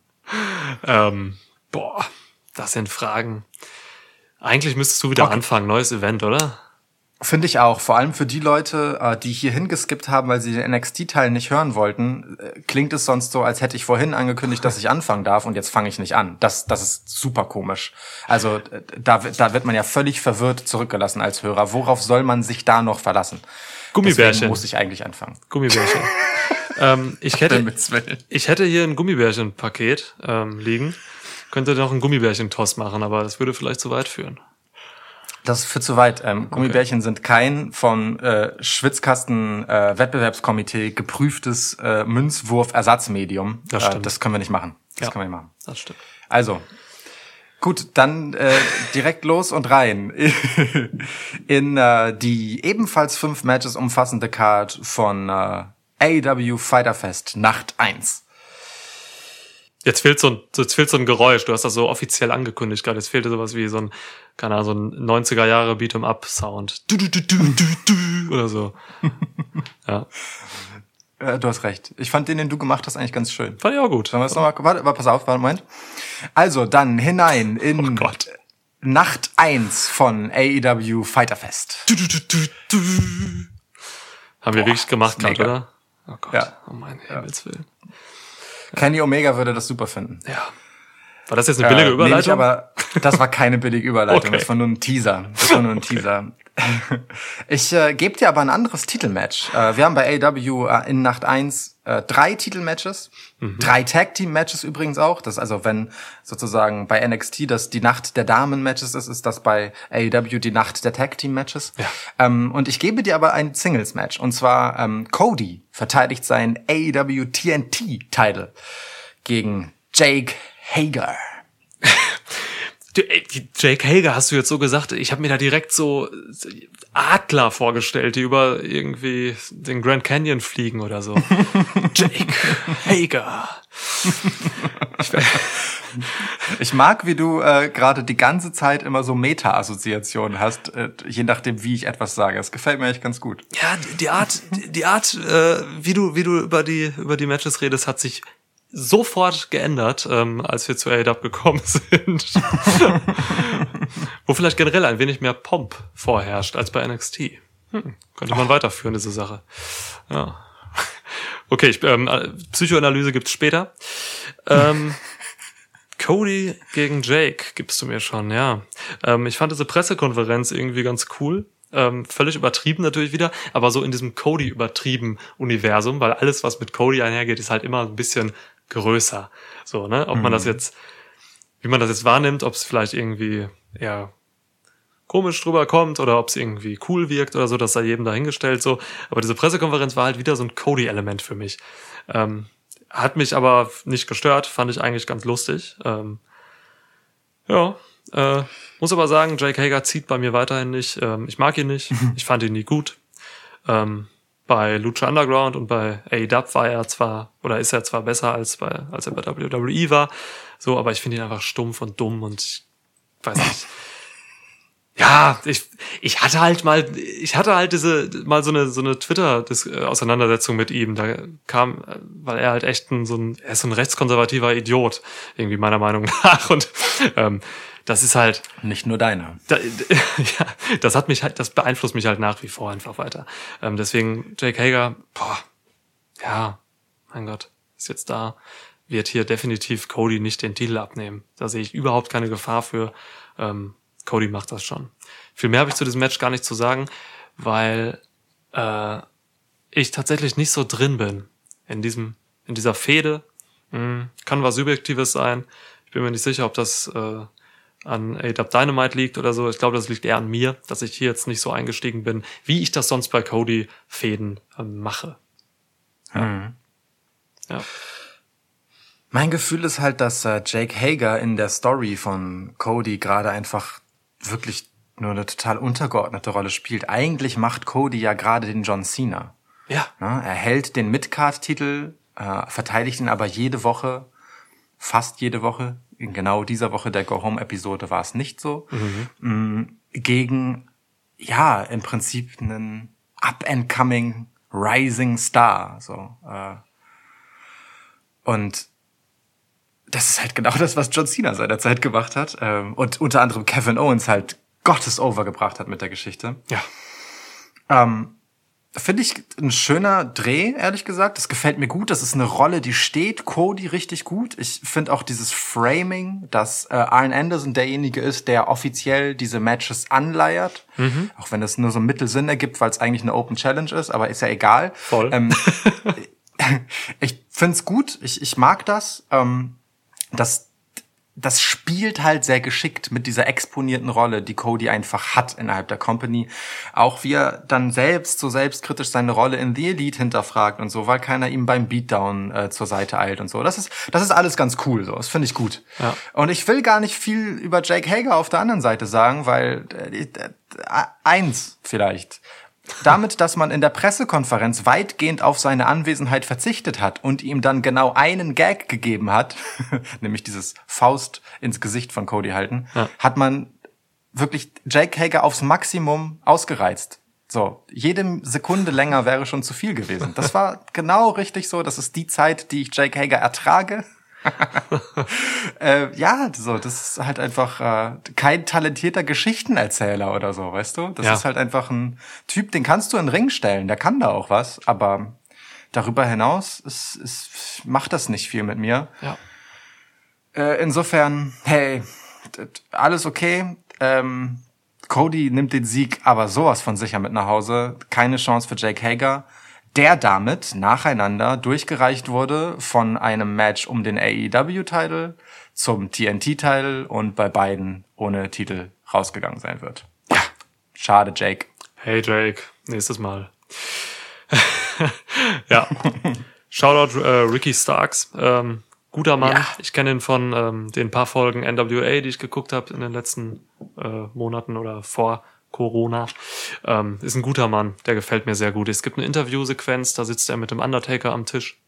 Ähm, boah, das sind Fragen. Eigentlich müsstest du wieder okay. anfangen, neues Event, oder? Finde ich auch. Vor allem für die Leute, äh, die hier hingeskippt haben, weil sie den NXT-Teil nicht hören wollten, äh, klingt es sonst so, als hätte ich vorhin angekündigt, dass ich anfangen darf und jetzt fange ich nicht an. Das, das ist super komisch. Also äh, da, da wird man ja völlig verwirrt zurückgelassen als Hörer. Worauf soll man sich da noch verlassen? Gummibärchen. Deswegen muss ich eigentlich anfangen. Gummibärchen. ähm, ich, hätte, ich hätte hier ein Gummibärchen-Paket ähm, liegen. Könnte noch ein Gummibärchen-Toss machen, aber das würde vielleicht zu weit führen. Das für zu weit. Ähm, Gummibärchen okay. sind kein vom äh, Schwitzkasten äh, Wettbewerbskomitee geprüftes äh, Münzwurf-Ersatzmedium. Das, äh, das können wir nicht machen. Das ja, können wir nicht machen. Das stimmt. Also, gut, dann äh, direkt los und rein in äh, die ebenfalls fünf Matches umfassende Card von äh, AEW Fighter Fest Nacht 1. Jetzt fehlt so ein, jetzt fehlt so ein Geräusch. Du hast das so offiziell angekündigt gerade. Jetzt fehlte sowas wie so ein, keine Ahnung, so ein 90er Jahre Beat'em Up Sound. Du, du, du, du, du, du, oder so. ja. Äh, du hast recht. Ich fand den, den du gemacht hast, eigentlich ganz schön. Fand ich auch gut. Sollen wir es nochmal, warte, pass auf, warte, Moment. Also, dann hinein in oh Gott. Nacht 1 von AEW Fighter Fest. Du, du, du, du, du. Haben wir wirklich gemacht gerade, oder? Oh Gott. Ja. Oh mein Himmelswillen. Kenny Omega würde das super finden. Ja. War das jetzt eine billige Äh, Überleitung? Nee, aber das war keine billige Überleitung, Okay. das war nur ein Teaser. Das war nur ein Teaser. Ich äh, gebe dir aber ein anderes Titelmatch. Äh, wir haben bei AW äh, in Nacht 1 äh, drei Titelmatches, Mhm. drei Tag-Team-Matches übrigens auch. Das also, wenn sozusagen bei NXT das die Nacht der Damen-Matches ist, ist das bei AEW die Nacht der Tag-Team-Matches. Ja. Ähm, und ich gebe dir aber ein Singles-Match. Und zwar ähm, Cody verteidigt seinen AEW TNT-Title gegen Jake Hager. Jake Hager hast du jetzt so gesagt, ich habe mir da direkt so Adler vorgestellt, die über irgendwie den Grand Canyon fliegen oder so. Jake Hager. Ich mag, wie du äh, gerade die ganze Zeit immer so Meta-Assoziationen hast, äh, je nachdem, wie ich etwas sage. Das gefällt mir echt ganz gut. Ja, die Art, die Art, äh, wie du, wie du über die über die Matches redest, hat sich sofort geändert, ähm, als wir zu AEW gekommen sind. Wo vielleicht generell ein wenig mehr Pomp vorherrscht als bei NXT. Hm, könnte man weiterführen, diese Sache. Ja. Okay, ich, ähm, äh, Psychoanalyse gibt's später. Ähm, Cody gegen Jake gibst du mir schon, ja. Ähm, ich fand diese Pressekonferenz irgendwie ganz cool. Ähm, völlig übertrieben natürlich wieder, aber so in diesem Cody übertrieben Universum, weil alles, was mit Cody einhergeht, ist halt immer ein bisschen größer. So, ne? Ob man das jetzt, wie man das jetzt wahrnimmt, ob es vielleicht irgendwie eher komisch drüber kommt oder ob es irgendwie cool wirkt oder so, das sei jedem dahingestellt so. Aber diese Pressekonferenz war halt wieder so ein Cody-Element für mich. Ähm, hat mich aber nicht gestört, fand ich eigentlich ganz lustig. Ähm, ja, äh, muss aber sagen, Jake Hager zieht bei mir weiterhin nicht. Ähm, ich mag ihn nicht. Ich fand ihn nie gut. Ähm, bei Lucha Underground und bei AEW war er zwar, oder ist er zwar besser als bei, als er bei WWE war, so, aber ich finde ihn einfach stumpf und dumm und ich weiß nicht. Ja, ich, ich hatte halt mal, ich hatte halt diese, mal so eine, so eine Twitter-Auseinandersetzung mit ihm. Da kam, weil er halt echt ein, so ein, er ist so ein rechtskonservativer Idiot, irgendwie meiner Meinung nach. Und ähm, das ist halt, Nicht nur deiner. da, ja, das hat mich halt, das beeinflusst mich halt nach wie vor einfach weiter. Ähm, deswegen Jake Hager, boah, ja, mein Gott, ist jetzt da, wird hier definitiv Cody nicht den Titel abnehmen. Da sehe ich überhaupt keine Gefahr für. Ähm, Cody macht das schon. Viel mehr habe ich zu diesem Match gar nicht zu sagen, weil äh, ich tatsächlich nicht so drin bin in diesem, in dieser Fehde. Hm, kann was Subjektives sein. Ich bin mir nicht sicher, ob das äh, an AW Dynamite liegt oder so. Ich glaube, das liegt eher an mir, dass ich hier jetzt nicht so eingestiegen bin, wie ich das sonst bei Cody Fäden ähm, mache. Ja. ja. Mein Gefühl ist halt, dass äh, Jake Hager in der Story von Cody gerade einfach wirklich nur eine total untergeordnete Rolle spielt. Eigentlich macht Cody ja gerade den John Cena. Ja. Ne? Er hält den Midcard-Titel, äh, verteidigt ihn aber jede Woche, fast jede Woche. In genau dieser Woche der Go-Home-Episode war es nicht so. Mm, Gegen, ja, im Prinzip einen up-and-coming Rising Star. So, äh. Und das ist halt genau das, was John Cena seinerzeit gemacht hat. Ähm, und unter anderem Kevin Owens halt Gottes Over gebracht hat mit der Geschichte. Ja. Ähm, Finde ich ein schöner Dreh, ehrlich gesagt. Das gefällt mir gut. Das ist eine Rolle, die steht Cody richtig gut. Ich finde auch dieses Framing, dass äh, Arn Anderson derjenige ist, der offiziell diese Matches anleiert. Auch wenn das nur so einen Mittelsinn ergibt, weil es eigentlich eine Open Challenge ist, aber ist ja egal. Voll. Ähm, ich find's gut. Ich, ich mag das. Ähm, das das spielt halt sehr geschickt mit dieser exponierten Rolle, die Cody einfach hat innerhalb der Company. Auch wie er dann selbst so selbstkritisch seine Rolle in The Elite hinterfragt und so, weil keiner ihm beim Beatdown äh, zur Seite eilt und so. Das ist, das ist alles ganz cool, so. Das finde ich gut. Ja. Und ich will gar nicht viel über Jake Hager auf der anderen Seite sagen, weil äh, äh, eins vielleicht. Damit, dass man in der Pressekonferenz weitgehend auf seine Anwesenheit verzichtet hat und ihm dann genau einen Gag gegeben hat, nämlich dieses Faust ins Gesicht von Cody halten, Ja. hat man wirklich Jake Hager aufs Maximum ausgereizt. So, jede Sekunde länger wäre schon zu viel gewesen. Das war genau richtig so. Das ist die Zeit, die ich Jake Hager ertrage. äh, ja, so, das ist halt einfach äh, kein talentierter Geschichtenerzähler oder so, weißt du? Das Ja. ist halt einfach ein Typ, den kannst du in den Ring stellen, der kann da auch was, aber darüber hinaus ist, ist, macht das nicht viel mit mir. Ja. Äh, insofern, hey, alles okay. Ähm, Cody nimmt den Sieg aber sowas von sicher mit nach Hause. Keine Chance für Jake Hager, der damit nacheinander durchgereicht wurde von einem Match um den AEW-Titel zum TNT-Titel und bei beiden ohne Titel rausgegangen sein wird. Ja, schade, Jake. Hey Jake, nächstes Mal. ja. Shoutout äh, Ricky Starks. Ähm, guter Mann. Ja. Ich kenne ihn von ähm, den paar Folgen NWA, die ich geguckt habe in den letzten äh, Monaten oder vor Corona. Ähm, ist ein guter Mann, der gefällt mir sehr gut. Es gibt eine Interviewsequenz, da sitzt er mit dem Undertaker am Tisch.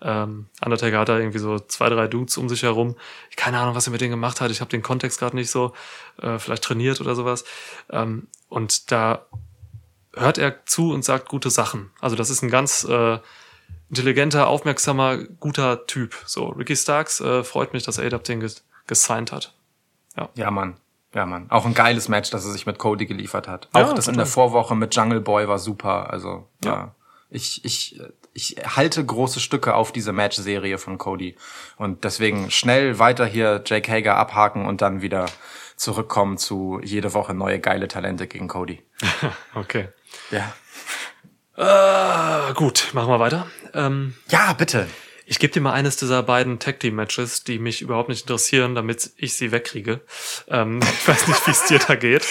Ähm, Undertaker hat da irgendwie so zwei, drei Dudes um sich herum. Keine Ahnung, was er mit denen gemacht hat. Ich habe den Kontext gerade nicht so, äh, vielleicht trainiert oder sowas. Ähm, und da hört er zu und sagt gute Sachen. Also das ist ein ganz äh, intelligenter, aufmerksamer, guter Typ. So, Ricky Starks äh, freut mich, dass ADAP den ges gesigned hat. Ja, Mann. Ja, Mann. Auch ein geiles Match, das er sich mit Cody geliefert hat. Ja, Auch das in der Vorwoche mit Jungle Boy war super. Also, ja. Ja. Ich, ich, ich halte große Stücke auf diese Match-Serie von Cody. Und deswegen schnell weiter hier Jake Hager abhaken und dann wieder zurückkommen zu jede Woche neue geile Talente gegen Cody. Okay. Ja. Äh, gut, machen wir weiter. Ähm, Ja, bitte. Ich gebe dir mal eines dieser beiden Tag Team Matches, die mich überhaupt nicht interessieren, damit ich sie wegkriege. Ähm, ich weiß nicht, wie es dir da geht.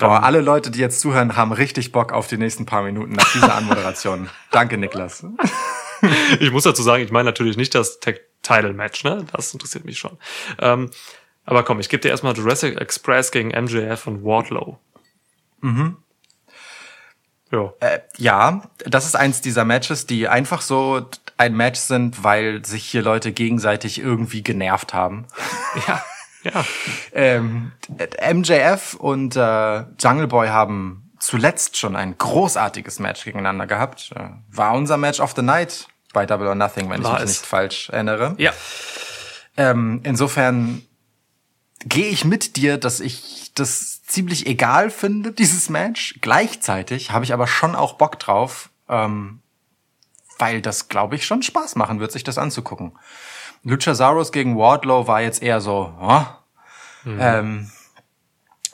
Boah, alle Leute, die jetzt zuhören, haben richtig Bock auf die nächsten paar Minuten nach dieser Anmoderation. Danke, Niklas. Ich muss dazu sagen, ich meine natürlich nicht das Tag Title Match, ne? Das interessiert mich schon. Ähm, aber komm, ich gebe dir erstmal Jurassic Express gegen MJF und Wardlow. Mhm. Ja. Äh, ja, das ist eins dieser Matches, die einfach so ein Match sind, weil sich hier Leute gegenseitig irgendwie genervt haben. Ja. Ja. Ähm, MJF und äh, Jungle Boy haben zuletzt schon ein großartiges Match gegeneinander gehabt. Äh, War unser Match of the Night bei Double or Nothing, wenn War ich mich es. nicht falsch erinnere. Ja. Ähm, insofern gehe ich mit dir, dass ich das ziemlich egal finde, dieses Match. Gleichzeitig habe ich aber schon auch Bock drauf, ähm, weil das, glaube ich, schon Spaß machen wird, sich das anzugucken. Luchasaurus gegen Wardlow war jetzt eher so, oh, ähm,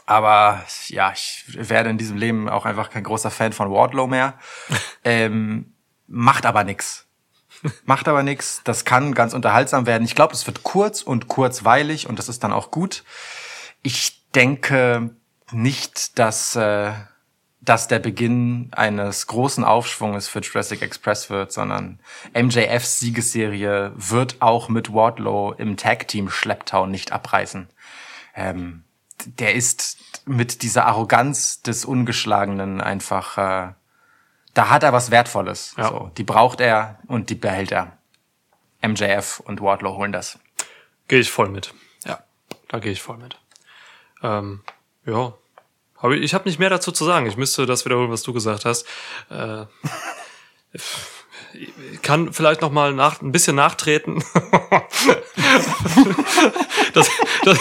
aber ja, ich werde in diesem Leben auch einfach kein großer Fan von Wardlow mehr. ähm, macht aber nix. Macht aber nix. Das kann ganz unterhaltsam werden. Ich glaube, es wird kurz und kurzweilig und das ist dann auch gut. Ich denke nicht, dass äh, das der Beginn eines großen Aufschwunges für Jurassic Express wird, sondern MJFs Siegesserie wird auch mit Wardlow im Tag Team Schlepptau nicht abreißen. Ähm, der ist mit dieser Arroganz des Ungeschlagenen einfach, äh, da hat er was Wertvolles. Ja. So, die braucht er und die behält er. MJF und Wardlow holen das. Gehe ich voll mit. Ja, da gehe ich voll mit. Ähm, ja. Aber ich habe nicht mehr dazu zu sagen. Ich müsste das wiederholen, was du gesagt hast. Äh, ich kann vielleicht noch mal nach, ein bisschen nachtreten. das, das,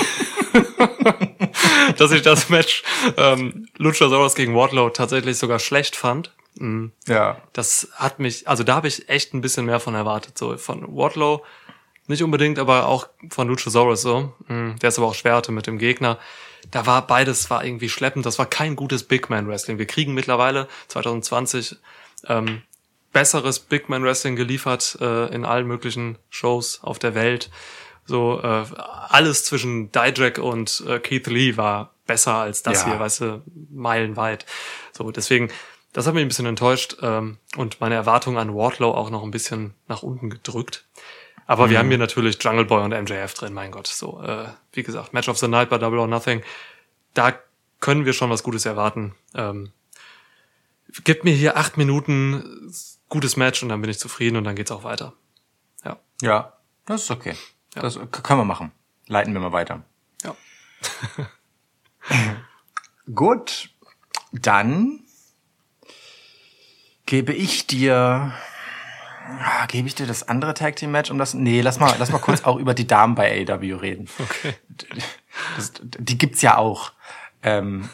dass ich das Match ähm, Luchasaurus gegen Wardlow tatsächlich sogar schlecht fand. Mhm. Ja. Das hat mich, also da habe ich echt ein bisschen mehr von erwartet. So von Wardlow nicht unbedingt, aber auch von Luchasaurus so. Mm, Der ist aber auch schwer hatte mit dem Gegner. Da war beides war irgendwie schleppend. Das war kein gutes Big Man Wrestling. Wir kriegen mittlerweile 2020 ähm, besseres Big Man Wrestling geliefert äh, in allen möglichen Shows auf der Welt. So äh, alles zwischen Dijak und äh, Keith Lee war besser als das Ja. hier, weißt du, meilenweit. So deswegen, das hat mich ein bisschen enttäuscht ähm, und meine Erwartungen an Wardlow auch noch ein bisschen nach unten gedrückt. Aber wir haben hier natürlich Jungle Boy und MJF drin, mein Gott. So, äh, wie gesagt, Match of the Night bei Double or Nothing. Da können wir schon was Gutes erwarten. Ähm, gib mir hier acht Minuten gutes Match und dann bin ich zufrieden und dann geht's auch weiter. Ja. Ja, das ist okay. Das k- können wir machen. Leiten wir mal weiter. Ja. Gut, dann gebe ich dir, ah, gebe ich dir das andere Tag Team Match um das? Nee, lass mal, lass mal kurz auch über die Damen bei AEW reden. Okay. Das, die gibt's ja auch. Ähm,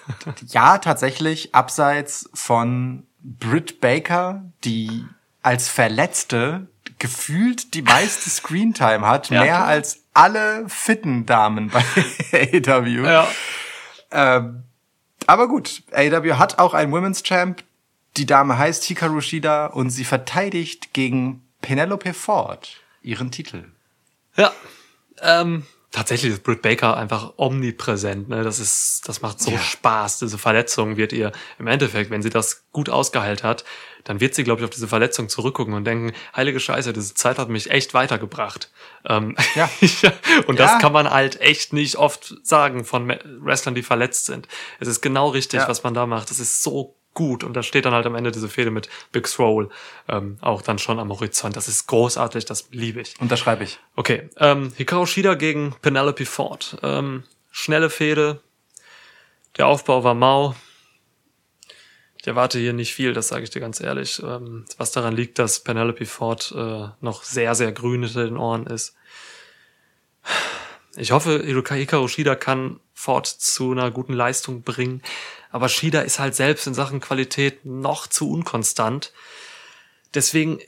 ja, tatsächlich, abseits von Britt Baker, die als Verletzte gefühlt die meiste Screentime hat, Ja, mehr als alle fitten Damen bei AEW. Ja. Ähm, aber gut, AEW hat auch einen Women's Champ. Die Dame heißt Hikaru Shida und sie verteidigt gegen Penelope Ford ihren Titel. Ja. Ähm, tatsächlich ist Britt Baker einfach omnipräsent. Ne? Das ist, das macht so Ja. Spaß. Diese Verletzung wird ihr im Endeffekt, wenn sie das gut ausgeheilt hat, dann wird sie, glaube ich, auf diese Verletzung zurückgucken und denken, heilige Scheiße, diese Zeit hat mich echt weitergebracht. Ähm, Ja. und Ja. das kann man halt echt nicht oft sagen von Wrestlern, die verletzt sind. Es ist genau richtig, Ja. was man da macht. Das ist so gut. Und da steht dann halt am Ende diese Fehde mit Big Swole ähm, auch dann schon am Horizont. Das ist großartig, das liebe ich. Unterschreibe ich. Okay, ähm, Hikaru Shida gegen Penelope Ford. Ähm, schnelle Fehde. Der Aufbau war mau. Ich erwarte hier nicht viel, das sage ich dir ganz ehrlich. Ähm, was daran liegt, dass Penelope Ford äh, noch sehr, sehr grün hinter den Ohren ist. Ich hoffe, Hikaru Shida kann Ford zu einer guten Leistung bringen. Aber Shida ist halt selbst in Sachen Qualität noch zu unkonstant. Deswegen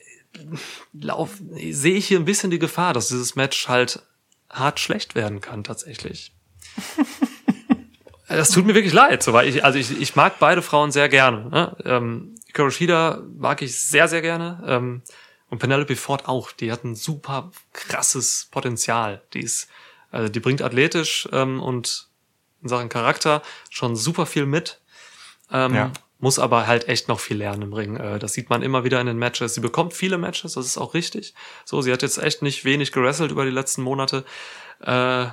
lauf, sehe ich hier ein bisschen die Gefahr, dass dieses Match halt hart schlecht werden kann, tatsächlich. das tut mir wirklich leid, so, weil ich, also ich, ich mag beide Frauen sehr gerne. Ne? Ähm, Hikaru Shida mag ich sehr, sehr gerne. Ähm, und Penelope Ford auch. Die hat ein super krasses Potenzial. Die ist, also die bringt athletisch ähm, und in Sachen Charakter schon super viel mit. Ähm, Ja. Muss aber halt echt noch viel lernen im Ring. Äh, das sieht man immer wieder in den Matches. Sie bekommt viele Matches, das ist auch richtig. So, sie hat jetzt echt nicht wenig gerasselt über die letzten Monate. Äh,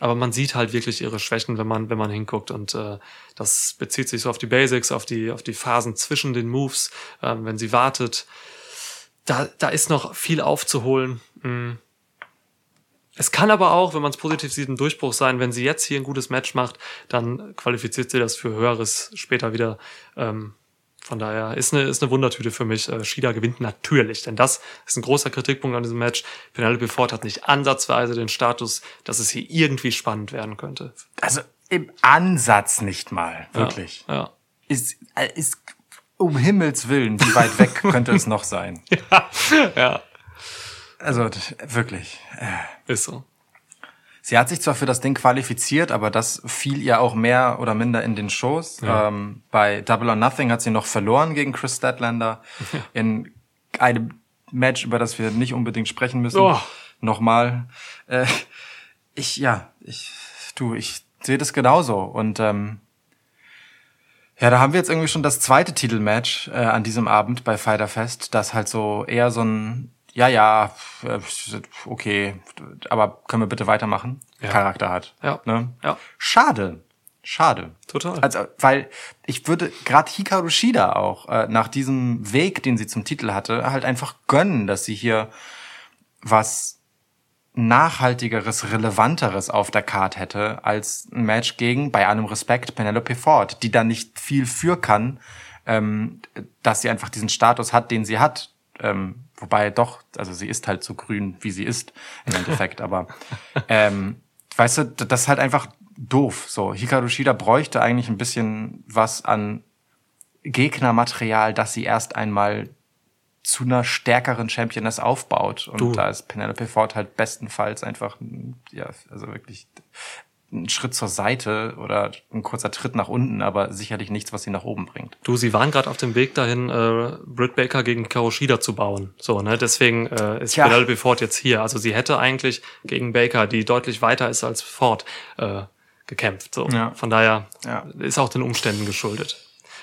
aber man sieht halt wirklich ihre Schwächen, wenn man, wenn man hinguckt. Und äh, das bezieht sich so auf die Basics, auf die, auf die Phasen zwischen den Moves, ähm, wenn sie wartet. Da, da ist noch viel aufzuholen. Mm. Es kann aber auch, wenn man es positiv sieht, ein Durchbruch sein. Wenn sie jetzt hier ein gutes Match macht, dann qualifiziert sie das für Höheres später wieder. Ähm, von daher ist eine, ist eine Wundertüte für mich. Äh, Shida gewinnt natürlich, denn das ist ein großer Kritikpunkt an diesem Match. Penelope Ford hat nicht ansatzweise den Status, dass es hier irgendwie spannend werden könnte. Also im Ansatz nicht mal, wirklich. Ja. Ist, äh, ist um Himmels Willen, wie weit weg könnte es noch sein? ja, Also wirklich. ist so. Sie hat sich zwar für das Ding qualifiziert, aber das fiel ihr auch mehr oder minder in den Schoß. Ähm, bei Double or Nothing hat sie noch verloren gegen Chris Statlander in einem Match, über das wir nicht unbedingt sprechen müssen. Oh. Nochmal. Äh, ich, ja, ich, du, ich sehe das genauso. Und ähm, ja, da haben wir jetzt irgendwie schon das zweite Titelmatch äh, an diesem Abend bei Fighter Fest, das halt so eher so ein, ja, ja, äh, okay, aber können wir bitte weitermachen? Ja. Charakter hat. Ja. Ne? Ja. Schade. Schade. Total. Also, weil ich würde gerade Hikaru Shida auch äh, nach diesem Weg, den sie zum Titel hatte, halt einfach gönnen, dass sie hier was nachhaltigeres, relevanteres auf der Card hätte als ein Match gegen, bei allem Respekt, Penelope Ford, die da nicht viel für kann, ähm, dass sie einfach diesen Status hat, den sie hat. Ähm, wobei doch, also sie ist halt so grün, wie sie ist im Endeffekt, aber ähm, weißt du, das ist halt einfach doof. So, Hikaru Shida bräuchte eigentlich ein bisschen was an Gegnermaterial, dass sie erst einmal zu einer stärkeren Championess aufbaut. Und Du. da ist Penelope Ford halt bestenfalls einfach, ja, also wirklich ein Schritt zur Seite oder ein kurzer Tritt nach unten, aber sicherlich nichts, was sie nach oben bringt. Du, sie waren gerade auf dem Weg dahin, äh, Britt Baker gegen Hikaru Shida zu bauen. So, ne? Deswegen äh, ist Tja. Penelope Ford jetzt hier. Also sie hätte eigentlich gegen Baker, die deutlich weiter ist als Ford, äh, gekämpft. So. Ja. Von daher Ja. ist auch den Umständen geschuldet.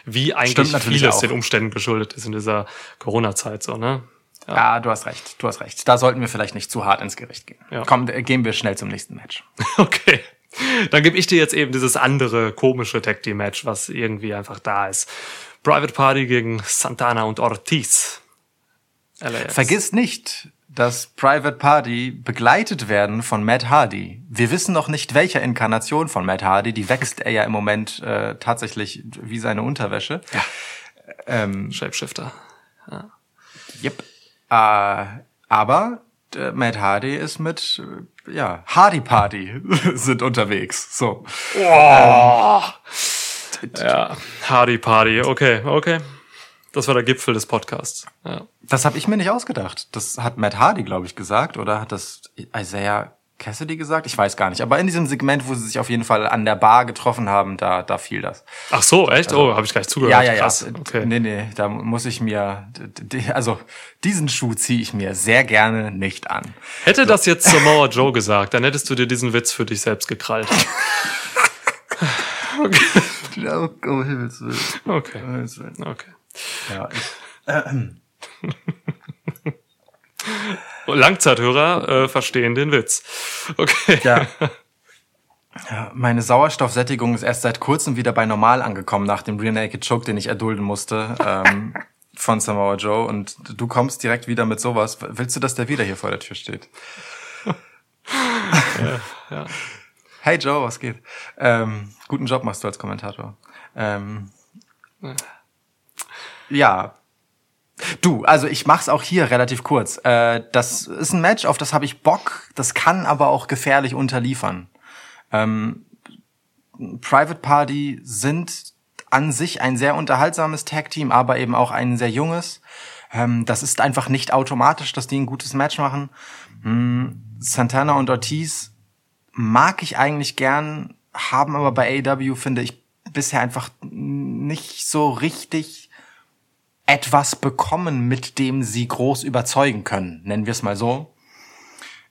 Wie eigentlich vieles auch. den Umständen geschuldet ist in dieser Corona-Zeit. So, ne? Ja. du hast recht, du hast recht. Da sollten wir vielleicht nicht zu hart ins Gericht gehen. Ja. Komm, gehen wir schnell zum nächsten Match. Okay. Dann gebe ich dir jetzt eben dieses andere komische Tag Team Match, was irgendwie einfach da ist. Private Party gegen Santana und Ortiz. LAX. Vergiss nicht, dass Private Party begleitet werden von Matt Hardy. Wir wissen noch nicht, welcher Inkarnation von Matt Hardy. Die wächst er ja im Moment äh, tatsächlich wie seine Unterwäsche. Ähm, Shapeshifter. Yep. Äh, aber Matt Hardy ist mit, äh, ja, Hardy Party sind unterwegs. So. Ja, Hardy Party. Okay, okay. Das war der Gipfel des Podcasts. Ja. Das habe ich mir nicht ausgedacht. Das hat Matt Hardy, glaube ich, gesagt. Oder hat das Isaiah Cassidy gesagt? Ich weiß gar nicht. Aber in diesem Segment, wo sie sich auf jeden Fall an der Bar getroffen haben, da, da fiel das. Ach so, echt? oh, habe ich gleich zugehört. Ja, ja, ja. Krass. Okay. Nee, nee, da muss ich mir, also diesen Schuh ziehe ich mir sehr gerne nicht an. Hätte das jetzt Samoa Joe gesagt, dann hättest du dir diesen Witz für dich selbst gekrallt. Oh, oh Himmels Willen. Okay. Himmels Willen. Okay. Ja, ich, Langzeithörer äh, verstehen den Witz. Okay. ja. Ja, meine Sauerstoffsättigung ist erst seit kurzem wieder bei normal angekommen nach dem Rear Naked Choke, den ich erdulden musste ähm, von Samoa Joe. Und du kommst direkt wieder mit sowas. Willst du, dass der wieder hier vor der Tür steht? ja. Hey Joe, was geht? Ähm, guten Job machst du als Kommentator. Ähm, ja. Du, also ich mach's auch hier relativ kurz. Äh, das ist ein Match, auf das habe ich Bock. Das kann aber auch gefährlich unterliefern. Ähm, Private Party sind an sich ein sehr unterhaltsames Tag-Team, aber eben auch ein sehr junges. Ähm, das ist einfach nicht automatisch, dass die ein gutes Match machen. Hm, Santana und Ortiz mag ich eigentlich gern, haben aber bei AEW, finde ich, bisher einfach nicht so richtig etwas bekommen, mit dem sie groß überzeugen können, nennen wir es mal so.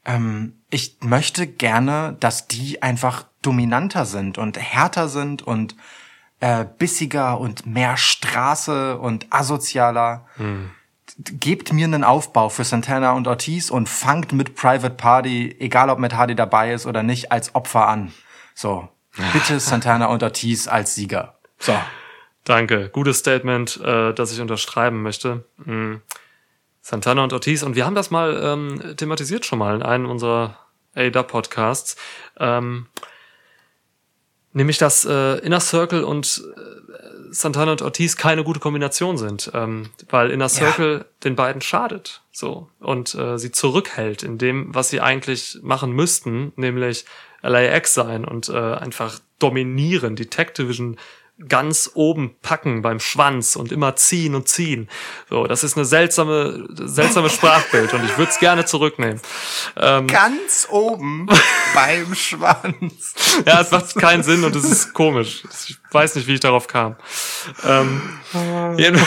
Ähm, ich möchte gerne, dass die einfach dominanter sind und härter sind und äh, bissiger und mehr Straße und asozialer. Gebt mir einen Aufbau für Santana und Ortiz und fangt mit Private Party, egal ob mit Hardy dabei ist oder nicht, als Opfer an. So, bitte Santana und Ortiz als Sieger. So. Danke. Gutes Statement, äh, das ich unterschreiben möchte. Mhm. Santana und Ortiz. Und wir haben das mal ähm, thematisiert schon mal in einem unserer ADA-Podcasts. Ähm, nämlich, dass äh, Inner Circle und äh, Santana und Ortiz keine gute Kombination sind, ähm, weil Inner Circle den beiden schadet so und äh, sie zurückhält in dem, was sie eigentlich machen müssten, nämlich LAX sein und äh, einfach dominieren, die Tech Division ganz oben packen beim Schwanz und immer ziehen und ziehen. So, das ist eine seltsame, seltsame Sprachbild und ich würde es gerne zurücknehmen. Ähm, Ganz oben beim Schwanz. ja, es macht keinen Sinn und es ist komisch. Ich weiß nicht, wie ich darauf kam. Ähm, jeden-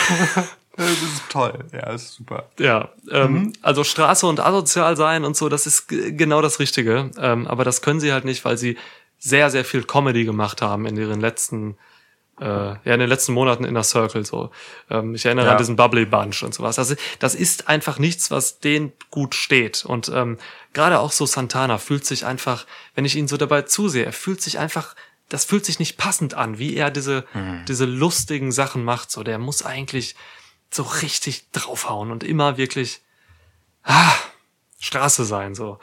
Das ist toll. Ja, das ist super. ja, ähm, also Straße und asozial sein und so, das ist genau das Richtige. Ähm, aber das können sie halt nicht, weil sie sehr, sehr viel Comedy gemacht haben in ihren letzten, äh, ja, in den letzten Monaten in der Circle so. Ähm, ich erinnere Ja. an diesen Bubbly Bunch und sowas. Also das ist einfach nichts, was denen gut steht. Und ähm, gerade auch so Santana fühlt sich einfach, wenn ich ihn so dabei zusehe, er fühlt sich einfach, das fühlt sich nicht passend an, wie er diese, diese lustigen Sachen macht. So, der muss eigentlich so richtig draufhauen und immer wirklich ah, Straße sein, so.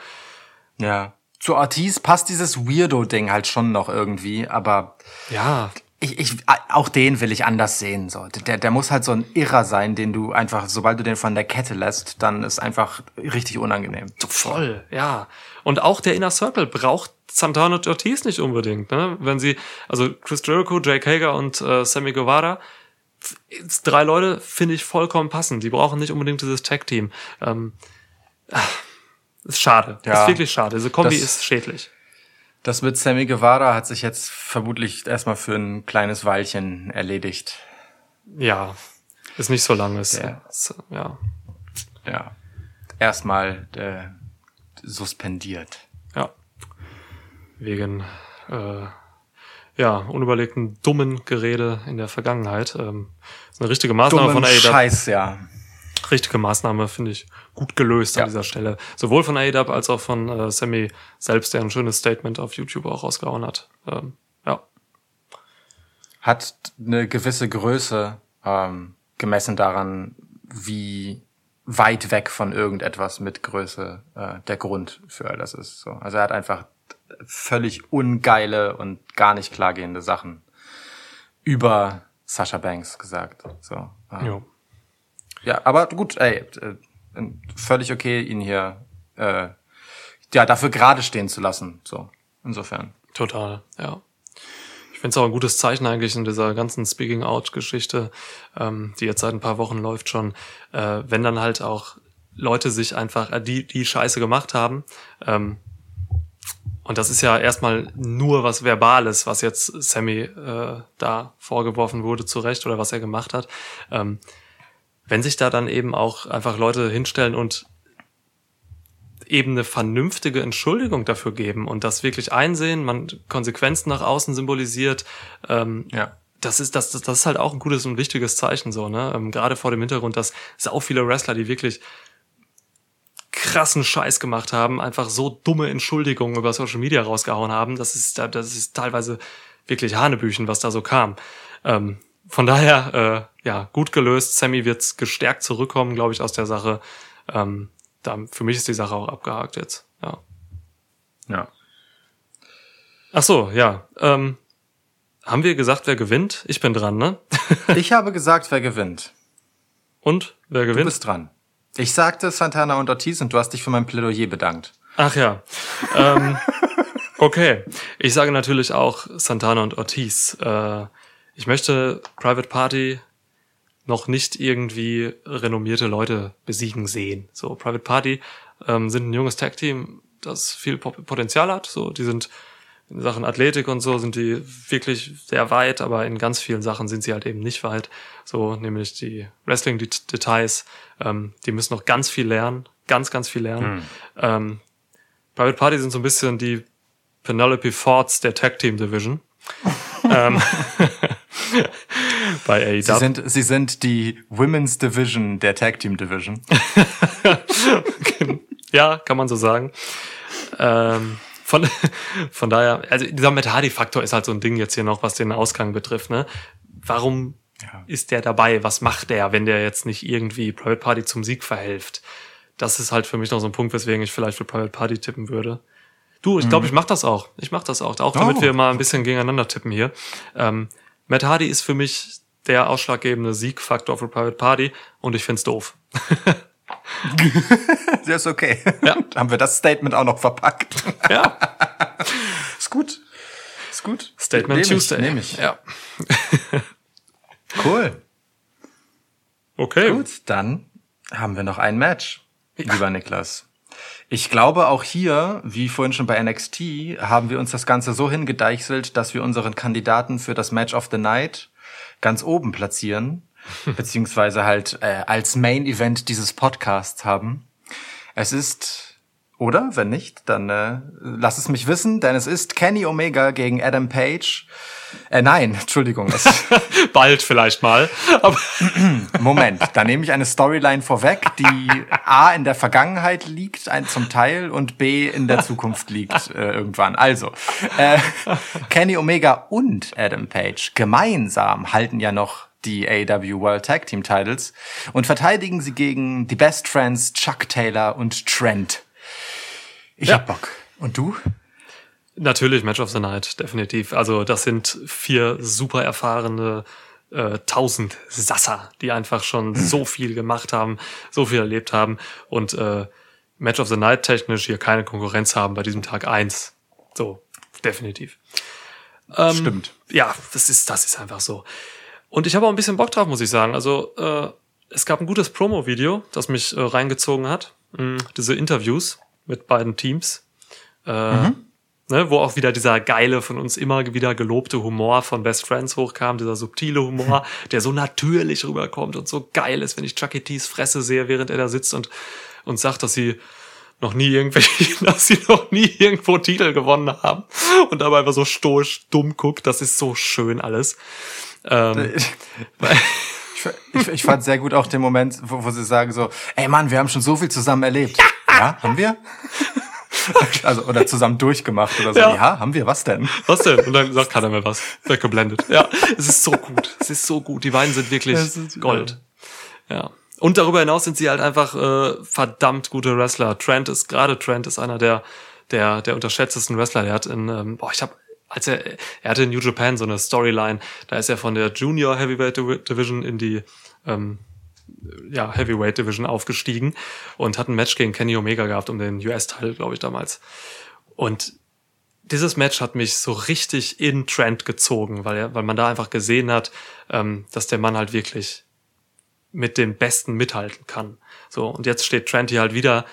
Ja. Zu Ortiz passt dieses Weirdo-Ding halt schon noch irgendwie, aber Ja, ich, ich, auch den will ich anders sehen. So. Der, der muss halt so ein Irrer sein, den du einfach, sobald du den von der Kette lässt, dann ist einfach richtig unangenehm. voll, ja. Und auch der Inner Circle braucht Santana und Ortiz nicht unbedingt, ne? Wenn sie, also Chris Jericho, Jake Hager und äh, Sammy Guevara, drei Leute finde ich vollkommen passend. Die brauchen nicht unbedingt dieses Tag-Team. Ähm, ah, ist schade. Ja. ist wirklich schade. Diese Kombi ist schädlich. Das mit Sammy Guevara hat sich jetzt vermutlich erstmal für ein kleines Weilchen erledigt. Ja. Ist nicht so lang. Ist, Ja. ist, ja. Ja. Erstmal äh, suspendiert. Ja. Wegen äh, ja, unüberlegten dummen Gerede in der Vergangenheit. Ähm, ist eine richtige Maßnahme Dummen von AEW. Scheiß, ja. Richtige Maßnahme, finde ich, gut gelöst Ja. an dieser Stelle. Sowohl von AEW als auch von äh, Sammy selbst, der ein schönes Statement auf YouTube auch rausgehauen hat. Ähm, ja. Hat eine gewisse Größe ähm, gemessen daran, wie weit weg von irgendetwas mit Größe äh, der Grund für all das ist. So. Also er hat einfach völlig ungeile und gar nicht klargehende Sachen über Sasha Banks gesagt. So. äh, Jo. Ja, aber gut, ey, äh, völlig okay, ihn hier äh, ja dafür gerade stehen zu lassen. So, insofern. Total, ja. Ich finde es auch ein gutes Zeichen eigentlich in dieser ganzen Speaking Out-Geschichte, ähm, die jetzt seit ein paar Wochen läuft schon, äh, wenn dann halt auch Leute sich einfach, äh, die, die Scheiße gemacht haben, ähm, und das ist ja erstmal nur was Verbales, was jetzt Sammy äh, da vorgeworfen wurde, zu Recht, oder was er gemacht hat. Ähm, wenn sich da dann eben auch einfach Leute hinstellen und eben eine vernünftige Entschuldigung dafür geben und das wirklich einsehen, man Konsequenzen nach außen symbolisiert, ähm, Ja. das ist, das, das das ist halt auch ein gutes und wichtiges Zeichen so, ne? Ähm, Gerade vor dem Hintergrund, dass es auch viele Wrestler, die wirklich krassen Scheiß gemacht haben, einfach so dumme Entschuldigungen über Social Media rausgehauen haben, das ist, da- das ist teilweise wirklich Hanebüchen, was da so kam. Ähm, von daher, äh, ja, gut gelöst. Sammy wird gestärkt zurückkommen, glaube ich, aus der Sache. Ähm, da, für mich ist die Sache auch abgehakt jetzt. Ja. Ja. Ach so, ja. Ähm, haben wir gesagt, wer gewinnt? Ich bin dran, ne? Ich habe gesagt, wer gewinnt. Und wer Du gewinnt? bist dran. Ich sagte Santana und Ortiz und du hast dich für mein Plädoyer bedankt. Ach ja. ähm, okay. Ich sage natürlich auch Santana und Ortiz. Äh, ich möchte Private Party noch nicht irgendwie renommierte Leute besiegen sehen. So, Private Party ähm, sind ein junges Tag-Team, das viel Po- Potenzial hat. So, die sind in Sachen Athletik und so sind die wirklich sehr weit, aber in ganz vielen Sachen sind sie halt eben nicht weit. So, nämlich die Wrestling-Details, ähm, die müssen noch ganz viel lernen, ganz, ganz viel lernen. Ähm, Private Party sind so ein bisschen die Penelope Fords der Tag Team Division. ähm, bei AEW. Sie sind, sie sind die Women's Division der Tag Team Division. Ja, kann man so sagen. Ähm, von, von daher, also dieser Matt Hardy-Faktor ist halt so ein Ding jetzt hier noch, was den Ausgang betrifft. Ne? Warum Ja. ist der dabei? Was macht der, wenn der jetzt nicht irgendwie Private Party zum Sieg verhilft? Das ist halt für mich noch so ein Punkt, weswegen ich vielleicht für Private Party tippen würde. Du, ich glaube, ich mach das auch. Ich mach das auch. Auch damit Oh. wir mal ein bisschen gegeneinander tippen hier. Ähm, Matt Hardy ist für mich der ausschlaggebende Siegfaktor für Private Party und ich find's doof. Ja, ist okay. Ja. Haben wir das Statement auch noch verpackt. Ja, ist gut. Ist gut. Statement Nehm Tuesday. Ich, nehm ich. Ja. Cool. Okay. Gut, dann haben wir noch ein Match, lieber Niklas. Ich glaube, auch hier, wie vorhin schon bei NXT, haben wir uns das Ganze so hingedeichselt, dass wir unseren Kandidaten für das Match of the Night ganz oben platzieren, beziehungsweise halt äh, als Main Event dieses Podcasts haben. Es ist, oder? Wenn nicht, dann äh, lass es mich wissen, denn es ist Kenny Omega gegen Adam Page. Äh, nein, Entschuldigung. Es, Bald vielleicht mal. Moment, da nehme ich eine Storyline vorweg, die A in der Vergangenheit liegt, ein, zum Teil, und B in der Zukunft liegt äh, irgendwann. Also, äh, Kenny Omega und Adam Page gemeinsam halten ja noch die AEW World Tag Team Titles und verteidigen sie gegen die Best Friends Chuck Taylor und Trent. Ich Ja. hab Bock. Und du? natürlich Match of the Night, definitiv. Also das sind vier super erfahrene äh, tausend Sasser, die einfach schon so viel gemacht haben, so viel erlebt haben und äh, Match of the Night technisch hier keine Konkurrenz haben bei diesem Tag eins. So, definitiv. Ähm, Stimmt. Ja, das ist, das ist einfach so. Und ich habe auch ein bisschen Bock drauf, muss ich sagen. Also, äh, es gab ein gutes Promo-Video, das mich äh, reingezogen hat. Mm, diese Interviews mit beiden Teams. Äh, ne, wo auch wieder dieser geile, von uns immer wieder gelobte Humor von Best Friends hochkam, dieser subtile Humor, der so natürlich rüberkommt und so geil ist, wenn ich Chucky T's Fresse sehe, während er da sitzt und, und sagt, dass sie noch nie irgendwelche, dass sie noch nie irgendwo Titel gewonnen haben und dabei einfach so stoisch dumm guckt. Das ist so schön alles. Ähm, Ich, ich, ich fand sehr gut auch den Moment, wo, wo sie sagen so, ey Mann, wir haben schon so viel zusammen erlebt. Ja, haben wir? Also, oder zusammen durchgemacht oder so. Ja. Ja, haben wir, was denn? was denn? Und dann sagt keiner mehr was. Weggeblendet. Ja, es ist so gut. Es ist so gut. Die beiden sind wirklich Gold. Ja. Und darüber hinaus sind sie halt einfach äh, verdammt gute Wrestler. Trent ist, gerade Trent ist einer der, der, der unterschätztesten Wrestler. Der hat in, ähm, boah, ich habe als er, er hatte in New Japan so eine Storyline, da ist er von der Junior Heavyweight Divi- Division in die ähm, ja, Heavyweight Division aufgestiegen und hat ein Match gegen Kenny Omega gehabt um den US-Title, glaube ich, damals. Und dieses Match hat mich so richtig in Trend gezogen, weil, er, weil man da einfach gesehen hat, ähm, dass der Mann halt wirklich mit den Besten mithalten kann. So, und jetzt steht Trent hier halt wieder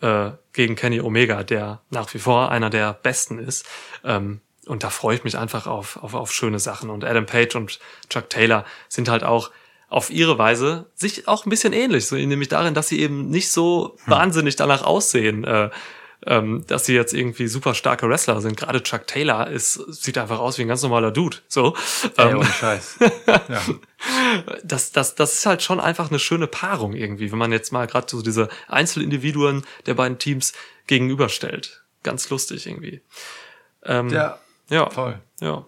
äh, gegen Kenny Omega, der nach wie vor einer der Besten ist. Ähm, und da freue ich mich einfach auf, auf, auf schöne Sachen. Und Adam Page und Chuck Taylor sind halt auch auf ihre Weise sich auch ein bisschen ähnlich, so nämlich darin, dass sie eben nicht so hm. wahnsinnig danach aussehen, äh, ähm, dass sie jetzt irgendwie super starke Wrestler sind. Gerade Chuck Taylor ist, sieht einfach aus wie ein ganz normaler Dude. So. Ey, ähm, Scheiß. ja. Das, das, das ist halt schon einfach eine schöne Paarung irgendwie, wenn man jetzt mal gerade so diese Einzelindividuen der beiden Teams gegenüberstellt. Ganz lustig irgendwie. Ähm, ja, ja, voll. Ja.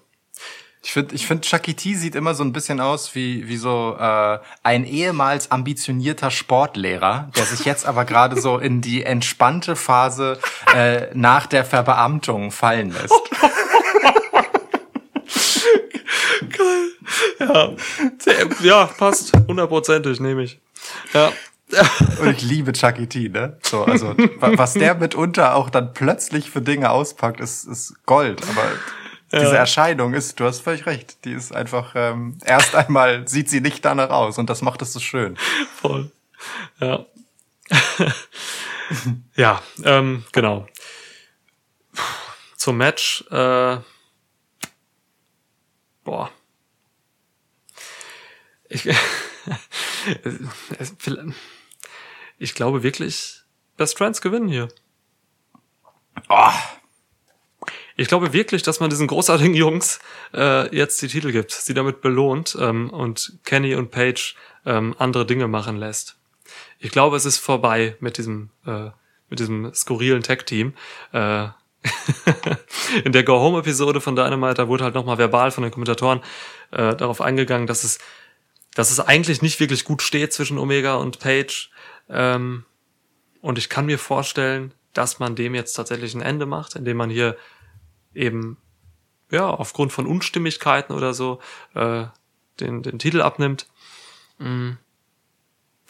Ich finde, ich find, Chucky T sieht immer so ein bisschen aus wie, wie so äh, ein ehemals ambitionierter Sportlehrer, der sich jetzt aber gerade so in die entspannte Phase äh, nach der Verbeamtung fallen lässt. Geil. Ja, ja passt. Hundertprozentig, nehme ich. Ja. Und ich liebe Chucky T, ne? So, also was der mitunter auch dann plötzlich für Dinge auspackt, ist, ist Gold. Aber diese Erscheinung ist, du hast völlig recht, die ist einfach, ähm, erst einmal sieht sie nicht danach aus und das macht es so schön. Voll. Ja. ja, ähm, genau. Zum Match, äh, boah. Ich, ich glaube wirklich, Best Friends gewinnen hier. Oh, ich glaube wirklich, dass man diesen großartigen Jungs äh, jetzt die Titel gibt, sie damit belohnt ähm, und Kenny und Paige ähm, andere Dinge machen lässt. Ich glaube, es ist vorbei mit diesem äh, mit diesem skurrilen Tag-Team. Äh, in der Go-Home-Episode von Dynamite, da wurde halt nochmal verbal von den Kommentatoren äh, darauf eingegangen, dass es, dass es eigentlich nicht wirklich gut steht zwischen Omega und Page. Ähm, und ich kann mir vorstellen, dass man dem jetzt tatsächlich ein Ende macht, indem man hier eben ja aufgrund von Unstimmigkeiten oder so äh, den, den Titel abnimmt. Mm.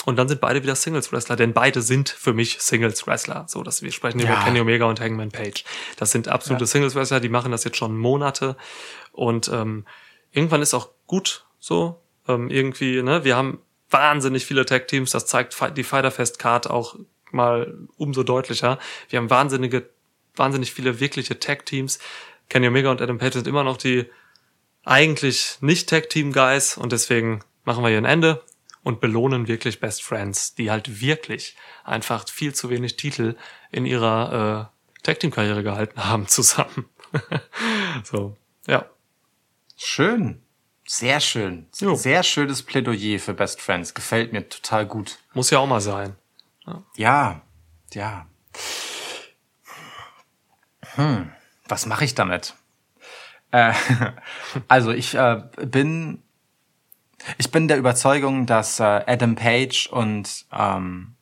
Und dann sind beide wieder Singles Wrestler, denn beide sind für mich Singles Wrestler. So, dass wir sprechen ja. über Kenny Omega und Hangman Page. Das sind absolute ja. Singles Wrestler, die machen das jetzt schon Monate und ähm, irgendwann ist auch gut so. Ähm, irgendwie, ne, wir haben wahnsinnig viele Tag Teams, das zeigt die Fighter Fest Card auch mal umso deutlicher. Wir haben wahnsinnige wahnsinnig viele wirkliche Tag-Teams. Kenny Omega und Adam Page sind immer noch die eigentlich nicht Tag-Team-Guys und deswegen machen wir hier ein Ende und belohnen wirklich Best Friends, die halt wirklich einfach viel zu wenig Titel in ihrer äh, Tag-Team-Karriere gehalten haben zusammen. so, ja. Schön. Sehr schön. Jo. Sehr schönes Plädoyer für Best Friends. Gefällt mir total gut. Muss ja auch mal sein. Ja, ja. hm, was mache ich damit? Äh, also ich äh, bin ich bin der Überzeugung, dass äh, Adam Page und ähm,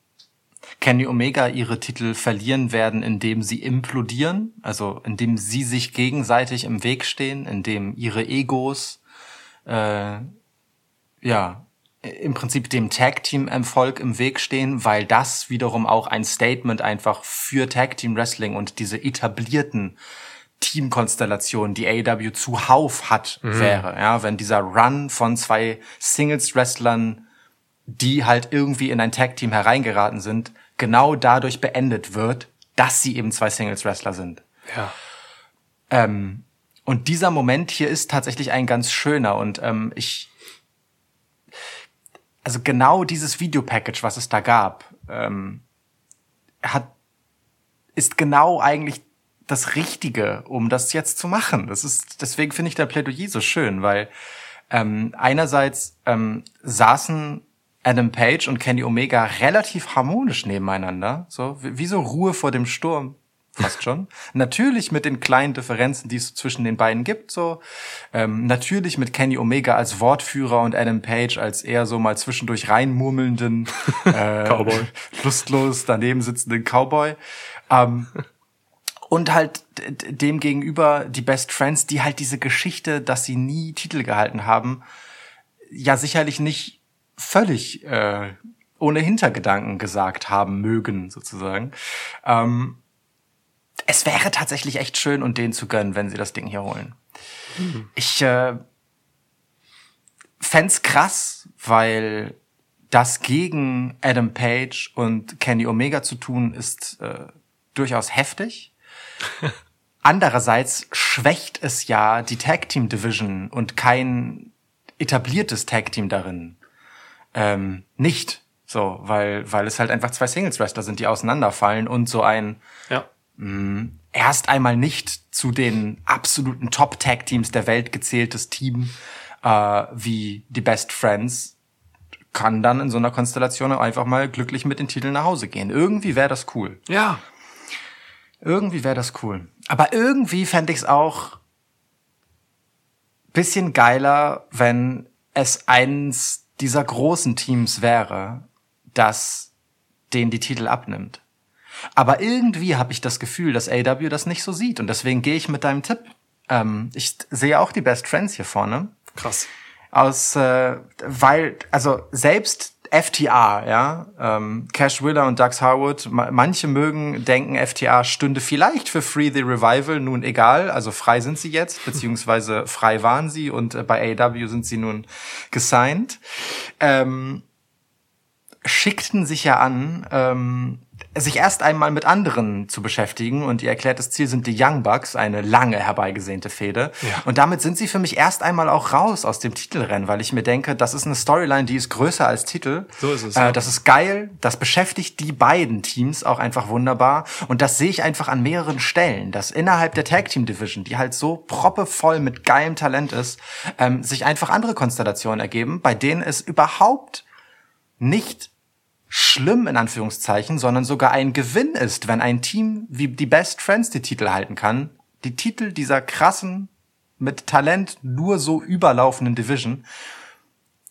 Kenny Omega ihre Titel verlieren werden, indem sie implodieren, also indem sie sich gegenseitig im Weg stehen, indem ihre Egos äh, ja im Prinzip dem Tag Team Erfolg im Weg stehen, weil das wiederum auch ein Statement einfach für Tag Team Wrestling und diese etablierten Teamkonstellationen, die AEW zuhauf hat, mhm. wäre. Ja, wenn dieser Run von zwei Singles Wrestlern, die halt irgendwie in ein Tag Team hereingeraten sind, genau dadurch beendet wird, dass sie eben zwei Singles Wrestler sind. Ja. Ähm, und dieser Moment hier ist tatsächlich ein ganz schöner und ähm, ich also genau dieses Videopackage, was es da gab, ähm, hat, ist genau eigentlich das Richtige, um das jetzt zu machen. Das ist, deswegen finde ich der Plädoyer so schön, weil ähm, einerseits ähm, saßen Adam Page und Kenny Omega relativ harmonisch nebeneinander, so wie so Ruhe vor dem Sturm fast schon. natürlich mit den kleinen Differenzen, die es zwischen den beiden gibt, so. Ähm, natürlich mit Kenny Omega als Wortführer und Adam Page als eher so mal zwischendurch reinmurmelnden, äh, Cowboy. lustlos daneben sitzenden Cowboy. Ähm, und halt dem gegenüber die Best Friends, die halt diese Geschichte, dass sie nie Titel gehalten haben, ja sicherlich nicht völlig äh, ohne Hintergedanken gesagt haben mögen, sozusagen. Ähm, es wäre tatsächlich echt schön und denen zu gönnen, wenn sie das Ding hier holen. Ich äh, fänd's krass, weil das gegen Adam Page und Kenny Omega zu tun, ist äh, durchaus heftig. Andererseits schwächt es ja die Tag Team Division und kein etabliertes Tag Team darin ähm, nicht. So, weil, weil es halt einfach zwei Singles Wrestler sind, die auseinanderfallen und so ein Ja. Erst einmal nicht zu den absoluten Top Tag Teams der Welt gezähltes Team äh, wie die Best Friends kann dann in so einer Konstellation einfach mal glücklich mit den Titeln nach Hause gehen. Irgendwie wäre das cool. Ja. Irgendwie wäre das cool. Aber irgendwie fände ich es auch bisschen geiler, wenn es eins dieser großen Teams wäre, das den die Titel abnimmt. Aber irgendwie habe ich das Gefühl, dass AW das nicht so sieht. Und deswegen gehe ich mit deinem Tipp. Ähm, ich sehe auch die Best Friends hier vorne Krass. aus, äh, weil, also selbst FTA, ja, ähm, Cash Willer und Doug Harwood, ma manche mögen denken, FTA stünde vielleicht für Free the Revival, nun egal, also frei sind sie jetzt, beziehungsweise frei waren sie und äh, bei AEW sind sie nun gesigned. Ähm, schickten sich ja an, ähm, sich erst einmal mit anderen zu beschäftigen und ihr erklärtes Ziel sind die Young Bucks, eine lange herbeigesehnte Fehde. Ja. Und damit sind sie für mich erst einmal auch raus aus dem Titelrennen, weil ich mir denke, das ist eine Storyline, die ist größer als Titel. So ist es, Äh, das ist geil, das beschäftigt die beiden Teams auch einfach wunderbar. Und das sehe ich einfach an mehreren Stellen, dass innerhalb der Tag Team Division, die halt so proppevoll mit geilem Talent ist, ähm, sich einfach andere Konstellationen ergeben, bei denen es überhaupt nicht schlimm in Anführungszeichen, sondern sogar ein Gewinn ist, wenn ein Team wie die Best Friends die Titel halten kann. Die Titel dieser krassen, mit Talent nur so überlaufenden Division,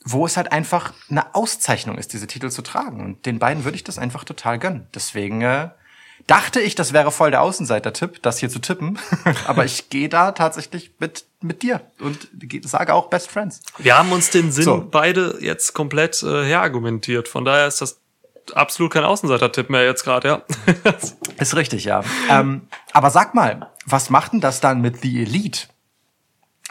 wo es halt einfach eine Auszeichnung ist, diese Titel zu tragen. Und den beiden würde ich das einfach total gönnen. Deswegen äh, dachte ich, das wäre voll der Außenseiter-Tipp, das hier zu tippen. Aber ich gehe da tatsächlich mit, mit dir und ge- sage auch Best Friends. Wir haben uns den Sinn So. beide jetzt komplett äh, herargumentiert. Von daher ist das absolut kein Außenseiter-Tipp mehr jetzt gerade, ja. Ist richtig, ja. ähm, aber sag mal, was macht denn das dann mit The Elite?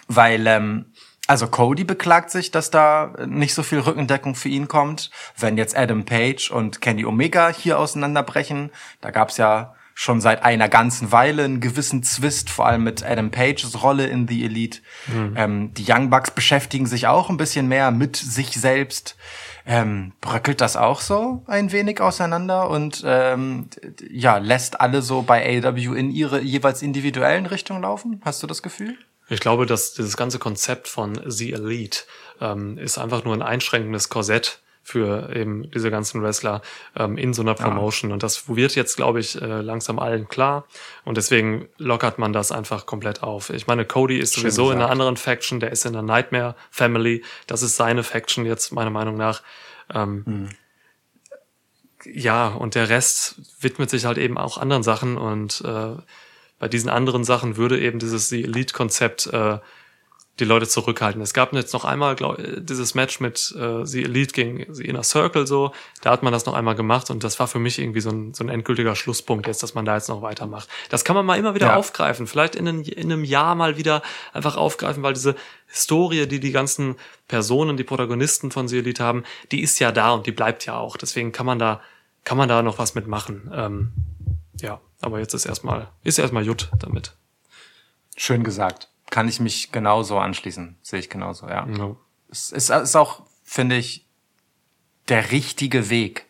Weil, ähm, also Cody beklagt sich, dass da nicht so viel Rückendeckung für ihn kommt. Wenn jetzt Adam Page und Kenny Omega hier auseinanderbrechen, da gab's ja schon seit einer ganzen Weile einen gewissen Zwist, vor allem mit Adam Pages Rolle in The Elite. Ähm, die Young Bucks beschäftigen sich auch ein bisschen mehr mit sich selbst. Ähm, bröckelt das auch so ein wenig auseinander und ähm, ja, lässt alle so bei AW in ihre jeweils individuellen Richtungen laufen? Hast du das Gefühl? Ich glaube, dass dieses ganze Konzept von The Elite ähm, ist einfach nur ein einschränkendes Korsett für eben diese ganzen Wrestler ähm, in so einer Promotion. Und das wird jetzt, glaube ich, äh, langsam allen klar. Und deswegen lockert man das einfach komplett auf. Ich meine, Cody ist Schön sowieso in einer gesagt. anderen Faction, der ist in der Nightmare Family. Das ist seine Faction jetzt, meiner Meinung nach. Ähm, Ja, und der Rest widmet sich halt eben auch anderen Sachen und äh, bei diesen anderen Sachen würde eben dieses The Elite-Konzept äh, die Leute zurückhalten. Es gab jetzt noch einmal glaub, äh, dieses Match mit äh, The Elite gegen The Inner Circle so, da hat man das noch einmal gemacht und das war für mich irgendwie so ein, so ein endgültiger Schlusspunkt jetzt, dass man da jetzt noch weitermacht. Das kann man mal immer wieder Ja. aufgreifen, vielleicht in, einem- in einem Jahr mal wieder einfach aufgreifen, weil diese Historie, die die ganzen Personen, die Protagonisten von The Elite haben, die ist ja da und die bleibt ja auch. Deswegen kann man da, kann man da noch was mitmachen. Ähm, ja, aber jetzt ist erstmal, ist erstmal Jut damit. Schön gesagt. Kann ich mich genauso anschließen. Sehe ich genauso, ja. Ja. Es ist, ist auch, finde ich, der richtige Weg.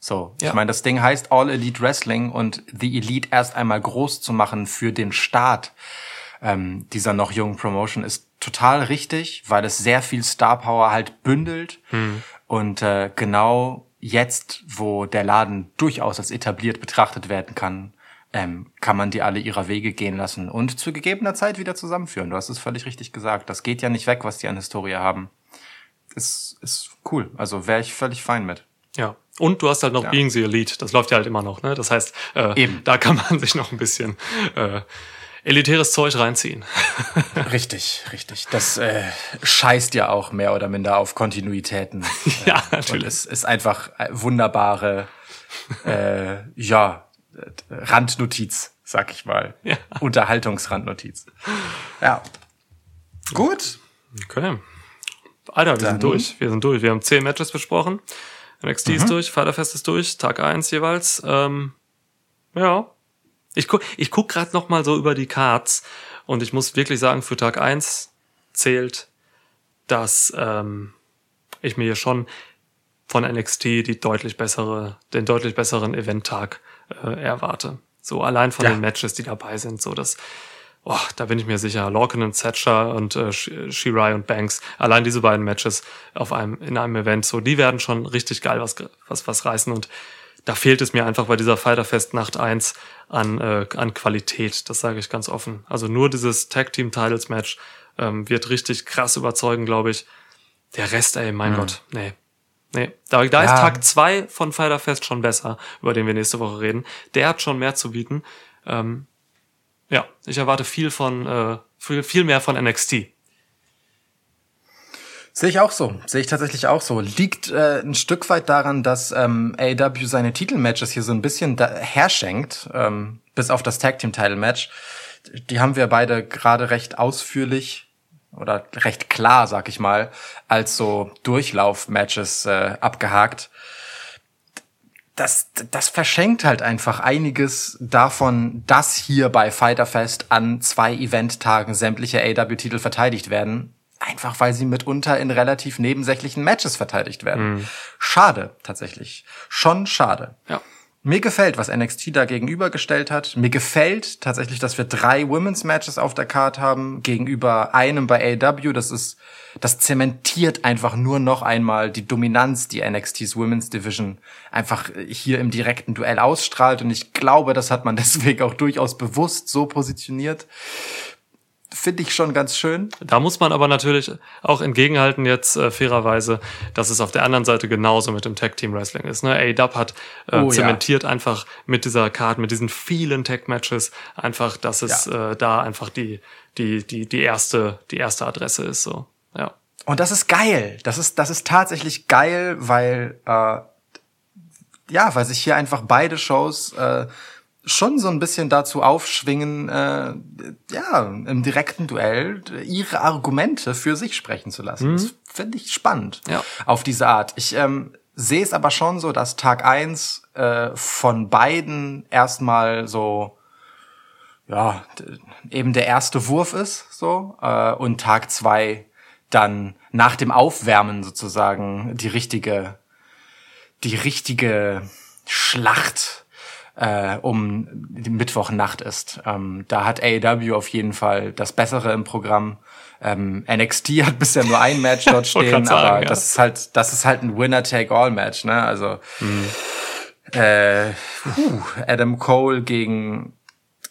So, Ja. ich meine, das Ding heißt All Elite Wrestling und The Elite erst einmal groß zu machen für den Start ähm, dieser noch jungen Promotion ist total richtig, weil es sehr viel Star Power halt bündelt und äh, genau jetzt, wo der Laden durchaus als etabliert betrachtet werden kann, ähm, kann man die alle ihrer Wege gehen lassen und zu gegebener Zeit wieder zusammenführen. Du hast es völlig richtig gesagt. Das geht ja nicht weg, was die an Historie haben. Ist, ist cool. Also wäre ich völlig fein mit. Ja. Und du hast halt noch Ja. Being the Elite. Das läuft ja halt immer noch, ne? Das heißt, äh, Eben. da kann man sich noch ein bisschen äh, elitäres Zeug reinziehen. Richtig, richtig. Das äh, scheißt ja auch mehr oder minder auf Kontinuitäten. ja, Und natürlich. es ist einfach äh, wunderbare, äh, ja, Randnotiz. sag ich mal. Ja. Unterhaltungsrandnotiz. Ja. Gut. Okay. Alter, wir Dann- sind durch. Wir sind durch. Wir haben zehn Matches besprochen. NXT Mhm. ist durch, Fighterfest ist durch, Tag eins jeweils. Ähm, ja. Ich guck, ich guck gerade noch mal so über die Cards und ich muss wirklich sagen, für Tag eins zählt, dass ähm, ich mir hier schon von NXT die deutlich bessere, den deutlich besseren Eventtag äh, erwarte. So allein von Ja. den Matches, die dabei sind, so das, oh, da bin ich mir sicher. Lorcan und Thatcher und äh, Sh- Shirai und Banks, allein diese beiden Matches auf einem in einem Event, so die werden schon richtig geil was was was reißen und da fehlt es mir einfach bei dieser Fighterfest Nacht 1 an, äh, an Qualität, das sage ich ganz offen. Also nur dieses Tag Team Titles Match ähm, wird richtig krass überzeugen, glaube ich. Der Rest, ey, mein Gott, nee. Nee, da, da ist Ja. Tag 2 von Fighterfest schon besser, über den wir nächste Woche reden. Der hat schon mehr zu bieten. Ähm, ja, ich erwarte viel von, äh, viel, viel mehr von NXT. Sehe ich auch so. Sehe ich tatsächlich auch so. Liegt äh, ein Stück weit daran, dass ähm, AEW seine Titelmatches hier so ein bisschen da herschenkt, ähm, bis auf das Tag Team Title Match. Die haben wir beide gerade recht ausführlich oder recht klar, sag ich mal, als so Durchlauf-Matches äh, abgehakt. Das, das verschenkt halt einfach einiges davon, dass hier bei Fighter Fest an zwei Eventtagen sämtliche AW-Titel verteidigt werden. Einfach weil sie mitunter in relativ nebensächlichen Matches verteidigt werden. Schade, tatsächlich. Schon schade. Ja. Mir gefällt, was NXT da gegenübergestellt hat. Mir gefällt tatsächlich, dass wir drei Women's Matches auf der Card haben gegenüber einem bei AEW. Das ist, das zementiert einfach nur noch einmal die Dominanz, die NXTs Women's Division einfach hier im direkten Duell ausstrahlt. Und ich glaube, das hat man deswegen auch durchaus bewusst so positioniert. Finde ich schon ganz schön. Da muss man aber natürlich auch entgegenhalten jetzt äh, fairerweise, dass es auf der anderen Seite genauso mit dem Tag Team Wrestling ist. Ne? AEW hat äh, Oh, ja. zementiert einfach mit dieser Card, mit diesen vielen Tag Matches einfach, dass es äh, da einfach die die die die erste die erste Adresse ist. So ja. Und das ist geil. Das ist, das ist tatsächlich geil, weil, äh, ja, weil sich hier einfach beide Shows äh, schon so ein bisschen dazu aufschwingen, äh, ja, im direkten Duell ihre Argumente für sich sprechen zu lassen. Das finde ich spannend Ja. auf diese Art. Ich ähm, sehe es aber schon so, dass Tag eins äh, von beiden erstmal so ja, eben der erste Wurf ist, so, äh, und Tag zwei dann nach dem Aufwärmen sozusagen die richtige, die richtige Schlacht äh, um die Mittwochnacht ist. Ähm, da hat AEW auf jeden Fall das Bessere im Programm. Ähm, NXT hat bisher nur ein Match dort stehen, sagen, aber ja. das ist halt, das ist halt ein Winner-Take-All-Match, ne? Also äh, puh, Adam Cole gegen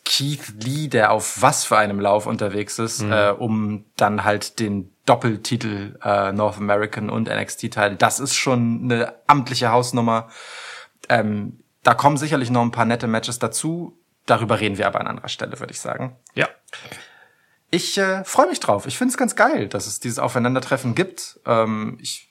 Keith Lee, der auf was für einem Lauf unterwegs ist, äh, um dann halt den Doppeltitel äh, North American und NXT-Teil. Das ist schon eine amtliche Hausnummer. Ähm, da kommen sicherlich noch ein paar nette Matches dazu. Darüber reden wir aber an anderer Stelle, würde ich sagen. Ja. Ich äh, freue mich drauf. Ich finde es ganz geil, dass es dieses Aufeinandertreffen gibt. Ähm, ich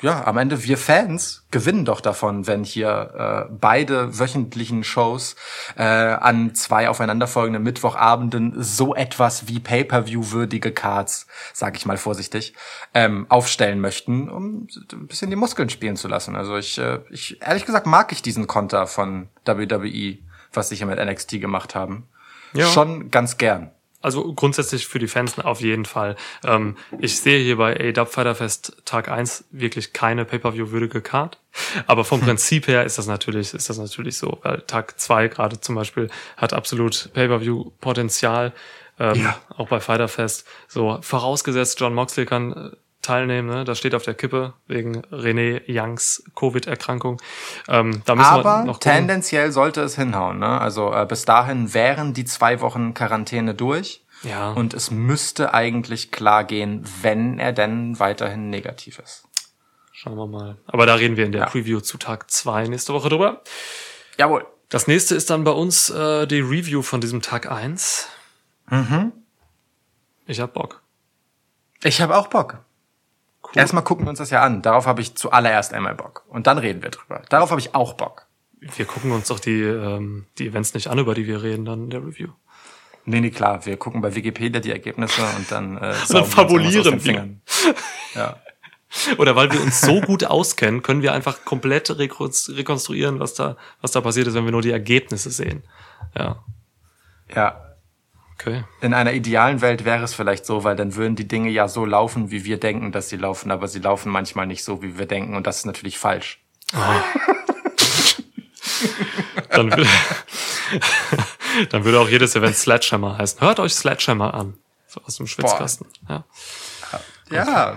ja, am Ende wir Fans gewinnen doch davon, wenn hier äh, beide wöchentlichen Shows äh, an zwei aufeinanderfolgenden Mittwochabenden so etwas wie Pay-per-view-würdige Cards, sag ich mal vorsichtig, ähm, aufstellen möchten, um ein bisschen die Muskeln spielen zu lassen. Also ich, äh, ich ehrlich gesagt mag ich diesen Konter von WWE, was sie hier mit NXT gemacht haben, Ja. schon ganz gern. Also grundsätzlich für die Fans auf jeden Fall. Ähm, ich sehe hier bei AW Fighter Fest Tag 1 wirklich keine Pay-Per-View-würdige Card. Aber vom Prinzip her ist das natürlich, ist das natürlich so. Weil Tag 2 gerade zum Beispiel hat absolut Pay-Per-View-Potenzial. Ähm, Ja. Auch bei Fighter Fest. So, vorausgesetzt, John Moxley kann äh, teilnehmen, ne? Das steht auf der Kippe wegen René Youngs Covid-Erkrankung. Ähm, da müssen wir Aber noch gucken. tendenziell sollte es hinhauen. Ne? Also äh, bis dahin wären die zwei Wochen Quarantäne durch. Ja. Und es müsste eigentlich klar gehen, wenn er denn weiterhin negativ ist. Schauen wir mal. Aber da reden wir in der Ja. Preview zu Tag 2 nächste Woche drüber. Jawohl. Das nächste ist dann bei uns äh, die Review von diesem Tag 1. Mhm. Ich hab Bock. Ich habe auch Bock. Cool. Erstmal gucken wir uns das ja an. Darauf habe ich zuallererst einmal Bock. Und dann reden wir drüber. Darauf habe ich auch Bock. wir gucken uns doch die, ähm, die Events nicht an, über die wir reden dann in der Review. Nee, nee, klar. Wir gucken bei Wikipedia die Ergebnisse und dann, äh, Und dann fabulieren wir. Ja. Oder weil wir uns so gut auskennen, können wir einfach komplett rekon- rekonstruieren, was da, was da passiert ist, wenn wir nur die Ergebnisse sehen. Ja, ja. Okay. In einer idealen Welt wäre es vielleicht so, weil dann würden die Dinge ja so laufen, wie wir denken, dass sie laufen, aber sie laufen manchmal nicht so, wie wir denken und das ist natürlich falsch. Dann würde, dann würde auch jedes Event Sledgehammer heißen. Hört euch Sledgehammer an. So aus dem Schwitzkasten. Ja. Ja.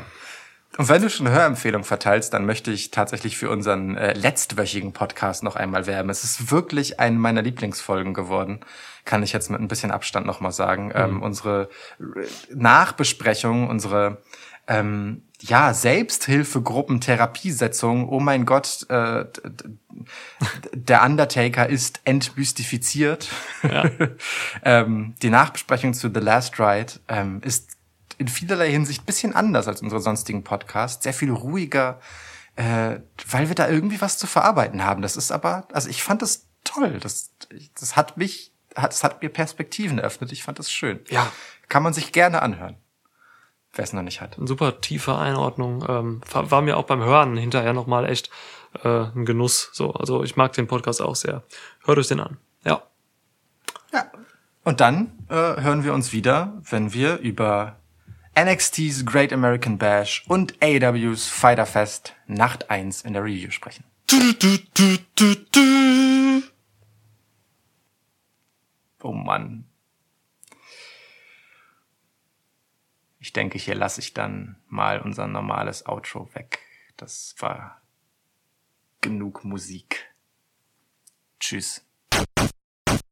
Und wenn du schon Hörempfehlungen verteilst, dann möchte ich tatsächlich für unseren äh, letztwöchigen Podcast noch einmal werben. Es ist wirklich eine meiner Lieblingsfolgen geworden. Kann ich jetzt mit ein bisschen Abstand nochmal sagen. Ähm, unsere äh, Nachbesprechung, unsere ähm, ja, Selbsthilfegruppen-Therapiesetzung, oh mein Gott, äh, der Undertaker ist entmystifiziert. ähm, die Nachbesprechung zu The Last Ride ähm, ist in vielerlei Hinsicht bisschen anders als unsere sonstigen Podcasts, sehr viel ruhiger, äh, weil wir da irgendwie was zu verarbeiten haben. Das ist aber, also ich fand das toll. Das, das hat mich, hat, das hat mir Perspektiven eröffnet. Ich fand das schön. Ja. Kann man sich gerne anhören, wer es noch nicht hat. Super tiefe Einordnung. Ähm, war war mir auch beim Hören hinterher nochmal echt äh, ein Genuss. So, also ich mag den Podcast auch sehr. Hört euch den an. Ja. Ja. Und dann äh, hören wir uns wieder, wenn wir über NXT's Great American Bash und AEW's Fighter Fest Nacht 1 in der Review sprechen. Oh Mann. Ich denke, hier lasse ich dann mal unser normales Outro weg. Das war genug Musik. Tschüss.